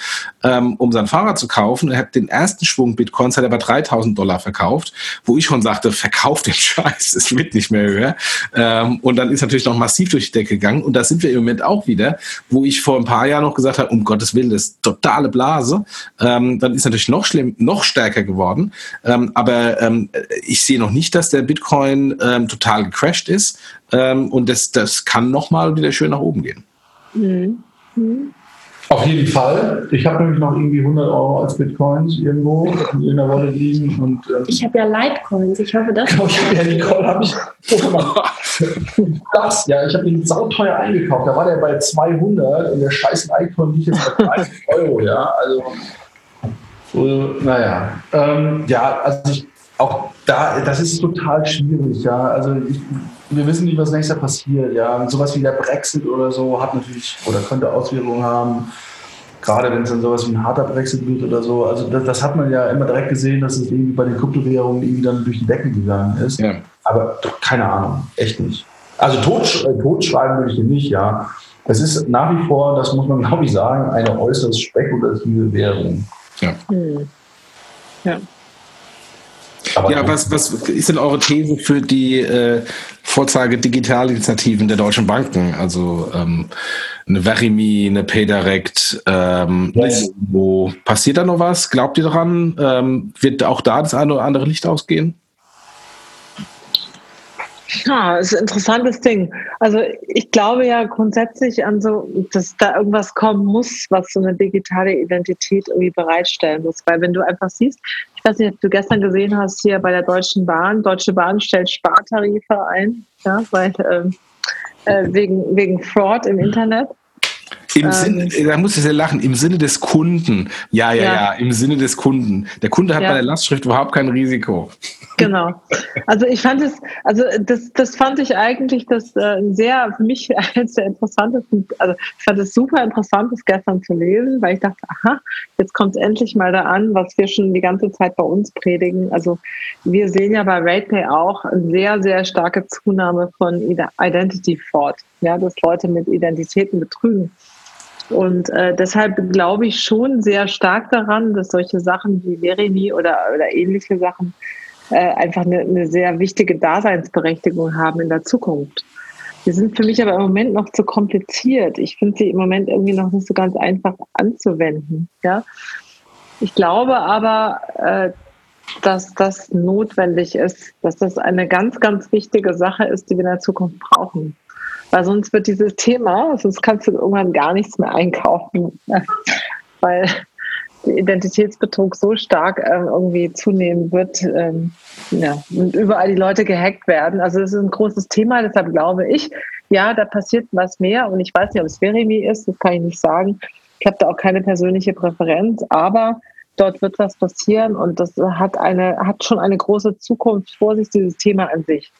Speaker 2: ähm, um sein Fahrrad zu kaufen. Er hat den ersten Schwung Bitcoins hat er bei 3000 Dollar verkauft, wo ich schon sagte, verkauft den (laughs) Scheiß, es wird nicht mehr höher. Ähm, und dann ist natürlich noch massiv durch die Decke gegangen. Und da sind wir im Moment auch wieder, wo ich vor ein paar Jahren noch gesagt habe, um Gottes Willen, das ist totale Blase. Ähm, dann ist natürlich noch schlimm, noch stärker geworden. Ähm, aber ähm, ich sehe noch nicht, dass der Bitcoin ähm, total gecrashed ist. Ähm, und das, das kann nochmal wieder schön nach oben gehen. Mhm.
Speaker 3: Mhm. Auf jeden Fall. Ich habe nämlich noch irgendwie 100 Euro als Bitcoins irgendwo in der Wallet liegen. Und,
Speaker 5: ähm, ich habe ja Litecoins. Ich hoffe, das.
Speaker 3: Genau, ich habe ja Nicole, habe ich. (laughs) das, ja, ich habe den sauteuer eingekauft. Da war der bei 200 und der scheiß Litecoin liegt jetzt bei 30 Euro. Ja, also. So, naja. Ähm, ja, also ich, auch da, das ist total schwierig. Ja, also ich, wir wissen nicht, was nächstes Jahr passiert. Ja, sowas wie der Brexit oder so hat natürlich oder könnte Auswirkungen haben. Gerade wenn es dann sowas wie ein harter Brexit wird oder so. Also das, das hat man ja immer direkt gesehen, dass es irgendwie bei den Kryptowährungen irgendwie dann durch die Decke gegangen ist. Ja. Aber keine Ahnung, echt nicht. Also tot, äh, totschreiben würde ich hier nicht, ja. Es ist nach wie vor, das muss man (laughs) glaube ich sagen, eine äußerst spekulative Währung.
Speaker 2: Ja. Hm. Ja. Aber ja, was, was ist denn eure These für die äh, Vorzeige Digitalinitiativen der deutschen Banken? Also ähm, eine Verimi, eine PayDirect, ähm, yes. wo passiert da noch was? Glaubt ihr daran? Ähm, wird auch da das eine oder andere Licht ausgehen?
Speaker 4: Ja, ist ein interessantes Ding. Also ich glaube ja grundsätzlich an so, dass da irgendwas kommen muss, was so eine digitale Identität irgendwie bereitstellen muss. Weil wenn du einfach siehst, ich weiß nicht, ob du gestern gesehen hast, hier bei der Deutschen Bahn, Deutsche Bahn stellt Spartarife ein, ja, weil, ähm, äh, wegen, wegen Fraud im Internet.
Speaker 2: Im ähm, Sinne, da muss ich sehr lachen, im Sinne des Kunden. Ja, ja, ja, ja im Sinne des Kunden. Der Kunde hat ja. bei der Lastschrift überhaupt kein Risiko.
Speaker 4: Genau. Also ich fand es, also das, das fand ich eigentlich das äh, sehr, für mich (laughs) eines der interessantesten, also ich fand es super interessant, das gestern zu lesen, weil ich dachte, aha, jetzt kommt es endlich mal da an, was wir schon die ganze Zeit bei uns predigen. Also wir sehen ja bei RatePay auch eine sehr, sehr starke Zunahme von Identity Fraud, ja, dass Leute mit Identitäten betrügen. Und äh, deshalb glaube ich schon sehr stark daran, dass solche Sachen wie Verimi oder, oder ähnliche Sachen äh, einfach eine, eine sehr wichtige Daseinsberechtigung haben in der Zukunft. Die sind für mich aber im Moment noch zu kompliziert. Ich finde sie im Moment irgendwie noch nicht so ganz einfach anzuwenden. Ja? Ich glaube aber, äh, dass das notwendig ist, dass das eine ganz, ganz wichtige Sache ist, die wir in der Zukunft brauchen. Weil sonst wird dieses Thema, sonst kannst du irgendwann gar nichts mehr einkaufen. (laughs) Weil Identitätsbetrug so stark ähm, irgendwie zunehmen wird ähm, ja, und überall die Leute gehackt werden. Also es ist ein großes Thema, deshalb glaube ich, ja, da passiert was mehr und ich weiß nicht, ob es Verimi ist, das kann ich nicht sagen. Ich habe da auch keine persönliche Präferenz, aber dort wird was passieren und das hat eine, hat schon eine große Zukunft vor sich, dieses Thema an sich.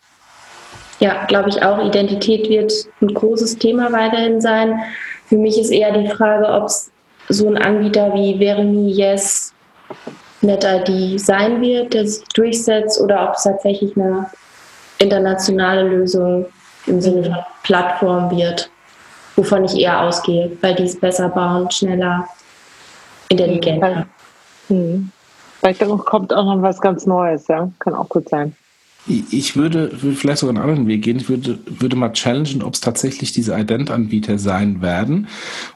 Speaker 5: Ja, glaube ich auch. Identität wird ein großes Thema weiterhin sein. Für mich ist eher die Frage, ob es so ein Anbieter wie Verimi, Yes, NetID sein wird, der sich durchsetzt, oder ob es tatsächlich eine internationale Lösung im Sinne von Plattform wird, wovon ich eher ausgehe, weil die es besser bauen, schneller, intelligenter.
Speaker 4: Hm. Vielleicht kommt auch noch was ganz Neues, ja. Kann auch gut sein.
Speaker 2: Ich würde, würde vielleicht sogar einen anderen Weg gehen. Ich würde, würde mal challengen, ob es tatsächlich diese Ident-Anbieter sein werden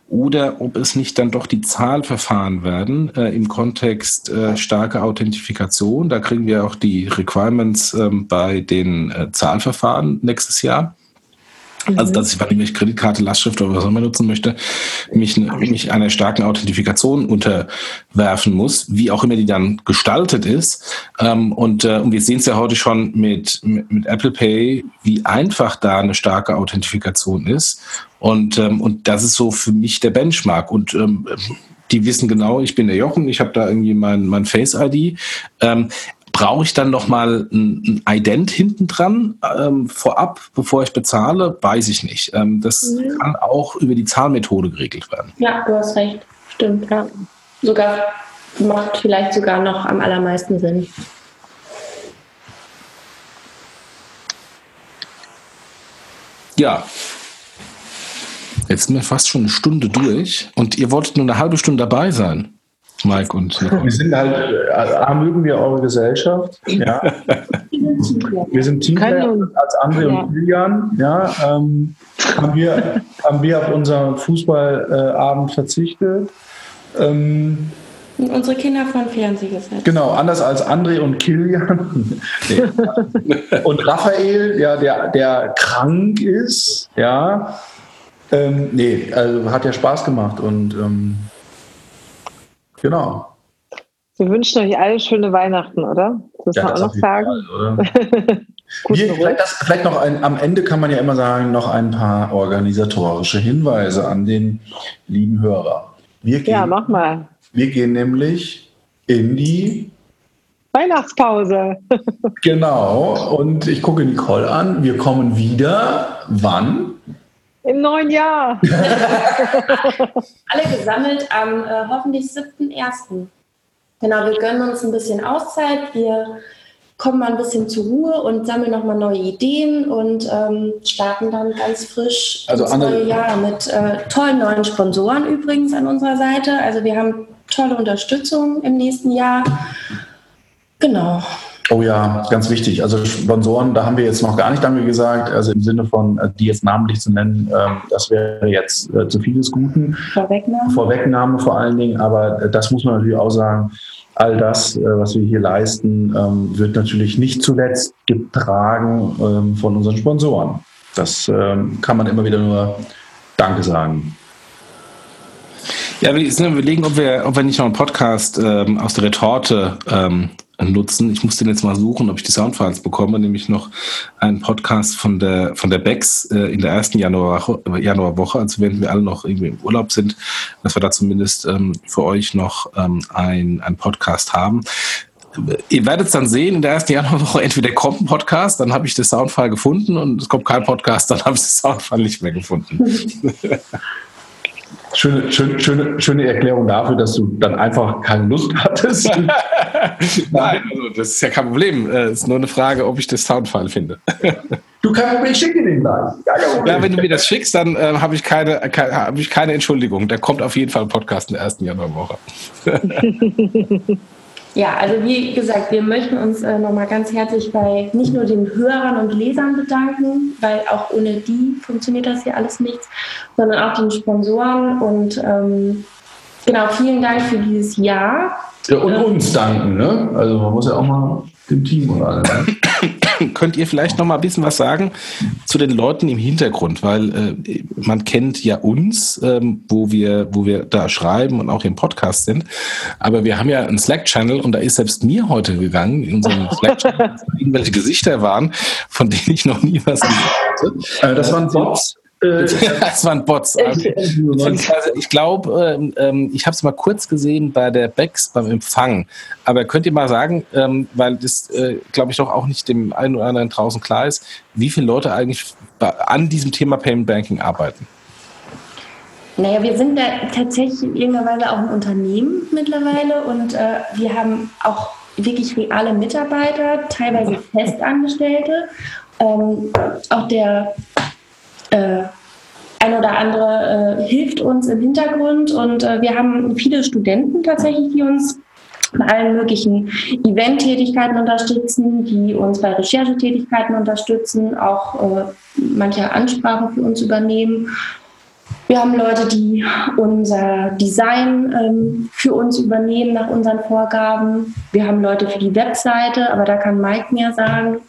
Speaker 2: oder ob es nicht dann doch die Zahlverfahren werden äh, im Kontext äh, starke Authentifikation. Da kriegen wir auch die Requirements ähm, bei den äh, Zahlverfahren nächstes Jahr. Also, dass ich, wenn ich Kreditkarte, Lastschrift oder was auch immer nutzen möchte, mich, mich einer starken Authentifikation unterwerfen muss, wie auch immer die dann gestaltet ist. Ähm, und, äh, und wir sehen es ja heute schon mit, mit, Apple Pay, wie einfach da eine starke Authentifikation ist. Und, ähm, und das ist so für mich der Benchmark. Und ähm, die wissen genau, ich bin der Jochen, ich habe da irgendwie mein, mein Face-ID. Brauche ich dann nochmal ein, ein Ident hinten dran ähm, vorab, bevor ich bezahle? Weiß ich nicht. Ähm, das mhm. kann auch über die Zahlmethode geregelt werden.
Speaker 5: Ja, du hast recht. Stimmt, ja. Sogar macht vielleicht sogar noch am allermeisten Sinn.
Speaker 2: Ja. Jetzt sind wir fast schon eine Stunde durch und ihr wolltet nur eine halbe Stunde dabei sein. Mike und
Speaker 3: Nicole. Wir sind halt, äh, A, mögen wir eure Gesellschaft. Ja. Wir sind Teamplayer als André ja. und Julian. Ja, ähm, haben, wir, haben wir auf unseren Fußballabend verzichtet. Ähm,
Speaker 5: Unsere Kinder von Fernsehen gesetzt.
Speaker 3: Genau, anders als André und Kilian. (laughs) und Raphael, ja, der, der krank ist, ja. Ähm, nee, also hat ja Spaß gemacht und ähm, Genau.
Speaker 4: Wir wünschen euch alle schöne Weihnachten, oder? Das muss ja, man auch noch sagen.
Speaker 3: Fall, Wir, (laughs) vielleicht, das, vielleicht, noch ein, am Ende kann man ja immer sagen, noch ein paar organisatorische Hinweise an den lieben Hörer.
Speaker 4: Wir gehen, ja, mach mal.
Speaker 3: Wir gehen nämlich in die
Speaker 4: Weihnachtspause. (laughs)
Speaker 3: genau. Und ich gucke Nicole an. Wir kommen wieder. Wann?
Speaker 4: Im neuen Jahr. (laughs)
Speaker 5: Alle gesammelt am äh, hoffentlich 7.1. Genau, wir gönnen uns ein bisschen Auszeit. Wir kommen mal ein bisschen zur Ruhe und sammeln nochmal neue Ideen und ähm, starten dann ganz frisch
Speaker 3: also
Speaker 5: ins neue Jahr mit äh, tollen neuen Sponsoren übrigens an unserer Seite. Also wir haben tolle Unterstützung im nächsten Jahr. Genau.
Speaker 3: Oh ja, ganz wichtig. Also Sponsoren, da haben wir jetzt noch gar nicht Danke gesagt. Also im Sinne von, äh, die jetzt namentlich zu nennen, ähm, das wäre jetzt äh, zu vieles Guten.
Speaker 5: Vorwegnahme.
Speaker 3: Vorwegnahme vor allen Dingen. Aber äh, das muss man natürlich auch sagen. All das, was wir hier leisten, ähm, wird natürlich nicht zuletzt getragen ähm, von unseren Sponsoren. Das kann man immer wieder nur Danke sagen.
Speaker 2: Ja, wir überlegen, ob wir, ob wir nicht noch einen Podcast ähm, aus der Retorte ähm, nutzen. Ich muss den jetzt mal suchen, ob ich die Soundfiles bekomme, nämlich noch einen Podcast von der von der Bex äh, in der ersten Januarwoche, Januarwoche, also wenn wir alle noch irgendwie im Urlaub sind, dass wir da zumindest ähm, für euch noch ähm, ein, ein Podcast haben. Ihr werdet es dann sehen, in der ersten Januarwoche entweder kommt ein Podcast, dann habe ich das Soundfile gefunden und es kommt kein Podcast, dann habe ich das Soundfile nicht mehr gefunden. (laughs)
Speaker 3: Schöne, schöne, schöne, schöne Erklärung dafür, dass du dann einfach keine Lust hattest. (laughs)
Speaker 2: Nein, also das ist ja kein Problem. Es ist nur eine Frage, ob ich das Soundfile finde. (laughs)
Speaker 3: Du kannst mir, ich schicke dir den gleich.
Speaker 2: Ja, wenn du mir das schickst, dann äh, habe ich, keine, keine, hab ich keine Entschuldigung. Da kommt auf jeden Fall ein Podcast in der ersten Januarwoche. (laughs)
Speaker 5: Ja, also wie gesagt, wir möchten uns äh, nochmal ganz herzlich bei nicht nur den Hörern und Lesern bedanken, weil auch ohne die funktioniert das hier alles nichts, sondern auch den Sponsoren und ähm, genau, vielen Dank für dieses Jahr.
Speaker 3: Ja, und uns danken, ne? Also man muss ja auch mal dem Team und allem. Ne? (laughs)
Speaker 2: Könnt ihr vielleicht noch mal ein bisschen was sagen zu den Leuten im Hintergrund, weil äh, man kennt ja uns, ähm, wo wir wo wir da schreiben und auch im Podcast sind, aber wir haben ja einen Slack-Channel und da ist selbst mir heute gegangen in unserem (laughs) Slack-Channel, irgendwelche Gesichter waren, von denen ich noch nie was
Speaker 3: gesehen hatte. Äh, das waren Bots.
Speaker 2: Äh, (laughs) das waren Bots. (laughs) Also, ich glaube, ähm, ähm, ich habe es mal kurz gesehen bei der Bex beim Empfang. Aber könnt ihr mal sagen, ähm, weil das, äh, glaube ich, doch auch nicht dem einen oder anderen draußen klar ist, wie viele Leute eigentlich an diesem Thema Payment Banking arbeiten?
Speaker 5: Naja, wir sind ja tatsächlich in irgendeiner Weise auch ein Unternehmen mittlerweile und äh, wir haben auch wirklich reale Mitarbeiter, teilweise (laughs) Festangestellte ähm, auch der äh, ein oder andere äh, hilft uns im Hintergrund und äh, wir haben viele Studenten tatsächlich, die uns bei allen möglichen Eventtätigkeiten unterstützen, die uns bei Recherchetätigkeiten unterstützen, auch äh, manche Ansprachen für uns übernehmen. Wir haben Leute, die unser Design ähm, für uns übernehmen nach unseren Vorgaben. Wir haben Leute für die Webseite, aber da kann Mike mehr sagen.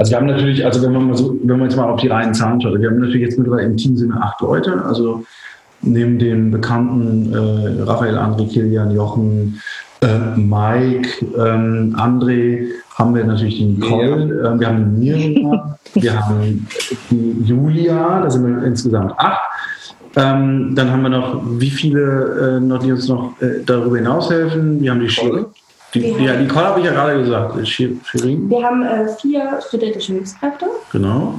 Speaker 3: Also wir haben natürlich, also wenn man mal so, wenn man jetzt mal auf die reinen Zahlen schaut, wir haben natürlich jetzt mittlerweile im Team sind acht Leute, also neben den bekannten äh, Raphael, André, Kilian, Jochen, äh, Mike, ähm, André, haben wir natürlich die Nicole, äh, wir haben die Mirja, (laughs) wir haben die Julia, da sind wir insgesamt acht. Ähm, dann haben wir noch, wie viele äh, noch, die uns noch äh, darüber hinaus helfen? Wir haben die Shirin. Die, die, ja, Nicole habe ich ja gerade gesagt. Shirin.
Speaker 5: Wir haben äh, vier studentische Hilfskräfte.
Speaker 3: Genau.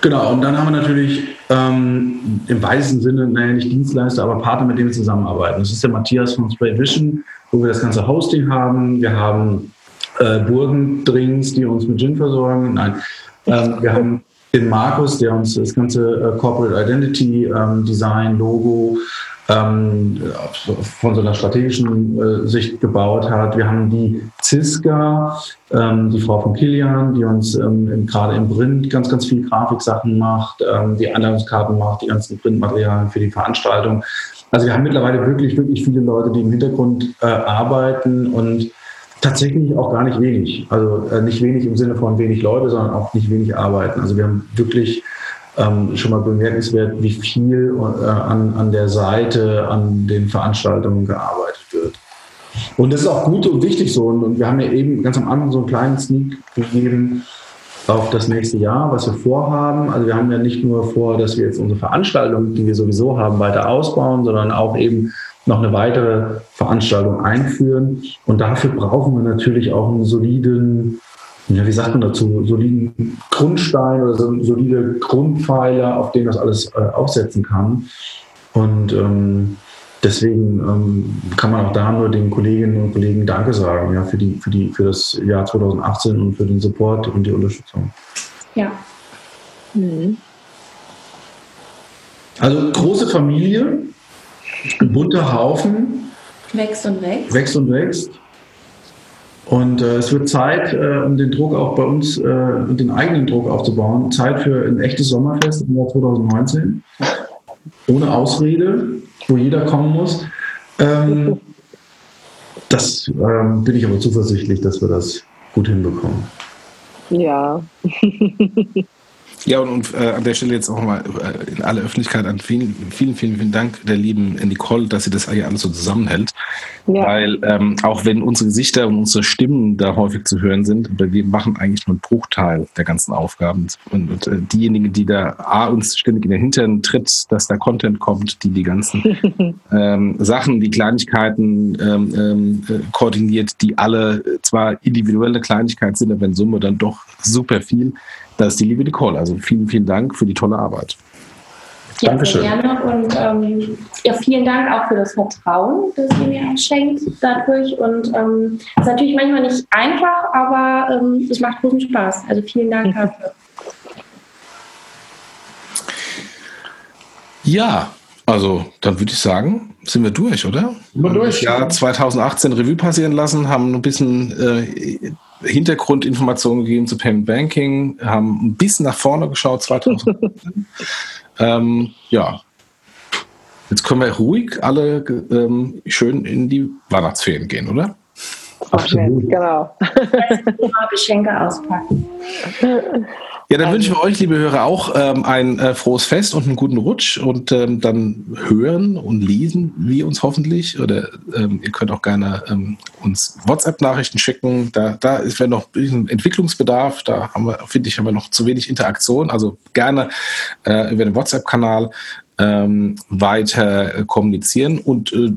Speaker 3: Genau, und dann haben wir natürlich ähm, im weitesten Sinne, naja, nicht Dienstleister, aber Partner, mit denen wir zusammenarbeiten. Das ist der Matthias von Spray Vision, wo wir das ganze Hosting haben. Wir haben äh, Burgendrinks, die uns mit Gin versorgen. Nein, ähm, wir haben den Markus, der uns das ganze äh, Corporate Identity ähm, Design, Logo ähm, von so einer strategischen äh, Sicht gebaut hat. Wir haben die Ziska, ähm, die Frau von Kilian, die uns ähm, gerade im Print ganz, ganz viel Grafiksachen macht, ähm, die Einladungskarten macht, die ganzen Printmaterialien für die Veranstaltung. Also wir haben mittlerweile wirklich, wirklich viele Leute, die im Hintergrund äh, arbeiten und tatsächlich auch gar nicht wenig. Also äh, nicht wenig im Sinne von wenig Leute, sondern auch nicht wenig arbeiten. Also wir haben wirklich ähm, schon mal bemerkenswert, wie viel äh, an, an der Seite, an den Veranstaltungen gearbeitet wird. Und das ist auch gut und wichtig so. Und, und wir haben ja eben ganz am Anfang so einen kleinen Sneak gegeben auf das nächste Jahr, was wir vorhaben. Also wir haben ja nicht nur vor, dass wir jetzt unsere Veranstaltungen, die wir sowieso haben, weiter ausbauen, sondern auch eben noch eine weitere Veranstaltung einführen. Und dafür brauchen wir natürlich auch einen soliden ja, wie sagt man dazu, soliden Grundstein oder so solide Grundpfeiler, auf denen das alles äh, aufsetzen kann. Und ähm, deswegen ähm, kann man auch da nur den Kolleginnen und Kollegen Danke sagen, ja, für die, für die, für das Jahr 2018 und für den Support und die Unterstützung.
Speaker 5: Ja. Mhm.
Speaker 3: Also große Familie, bunter Haufen.
Speaker 5: Wächst und wächst.
Speaker 3: Wächst und wächst. Und äh, es wird Zeit, äh, um den Druck auch bei uns äh, und den eigenen Druck aufzubauen. Zeit für ein echtes Sommerfest im Jahr 2019. Ohne Ausrede, wo jeder kommen muss. Ähm, das ähm, bin ich aber zuversichtlich, dass wir das gut hinbekommen.
Speaker 4: Ja. (laughs)
Speaker 2: Ja, und, und äh, an der Stelle jetzt auch mal äh, in aller Öffentlichkeit an vielen, vielen, vielen, vielen Dank der lieben Nicole, dass sie das eigentlich alles so zusammenhält. Ja. Weil ähm, auch wenn unsere Gesichter und unsere Stimmen da häufig zu hören sind, wir machen eigentlich nur einen Bruchteil der ganzen Aufgaben. Und, und äh, diejenigen, die da A, uns ständig in den Hintern tritt, dass da Content kommt, die die ganzen (laughs) ähm, Sachen, die Kleinigkeiten ähm, ähm, äh, koordiniert, die alle zwar individuelle Kleinigkeit sind, aber in Summe dann doch super viel das ist die liebe Nicole. Also vielen, vielen Dank für die tolle Arbeit.
Speaker 5: Ja, Dankeschön. gerne. Und ähm, ja, vielen Dank auch für das Vertrauen, das ihr mir schenkt dadurch. Und ähm, ist natürlich manchmal nicht einfach, aber ähm, es macht großen Spaß. Also vielen Dank dafür.
Speaker 2: Ja, also dann würde ich sagen, sind wir durch, oder?
Speaker 3: Sind wir durch.
Speaker 2: Das Jahr 2018 Revue passieren lassen, haben ein bisschen äh, Hintergrundinformationen gegeben zu Payment Banking, haben ein bisschen nach vorne geschaut 2019. (laughs) ähm, ja, jetzt können wir ruhig alle ähm, schön in die Weihnachtsferien gehen, oder?
Speaker 4: Absolut. Genau.
Speaker 5: Geschenke auspacken.
Speaker 2: Ja, dann wünschen wir euch, liebe Hörer, auch ähm, ein äh, frohes Fest und einen guten Rutsch und ähm, dann hören und lesen wir uns hoffentlich oder ähm, ihr könnt auch gerne ähm, uns WhatsApp-Nachrichten schicken. Da, da ist wir noch ein bisschen Entwicklungsbedarf. Da haben wir, finde ich, haben wir noch zu wenig Interaktion. Also gerne äh, über den WhatsApp-Kanal ähm, weiter kommunizieren. Und äh,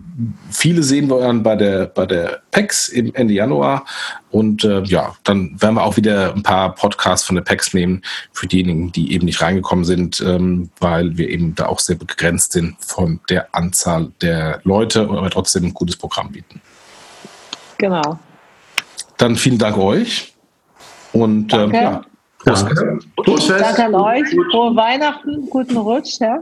Speaker 2: viele sehen wir dann bei der, bei der PEX im Ende Januar. Und äh, ja, dann werden wir auch wieder ein paar Podcasts von der PEX nehmen für diejenigen, die eben nicht reingekommen sind, ähm, weil wir eben da auch sehr begrenzt sind von der Anzahl der Leute, aber trotzdem ein gutes Programm bieten.
Speaker 4: Genau.
Speaker 2: Dann vielen Dank euch. Und ähm, ja,
Speaker 3: Danke. Frohes Fest.
Speaker 4: Danke an euch. Frohe Weihnachten, guten Rutsch. Ja.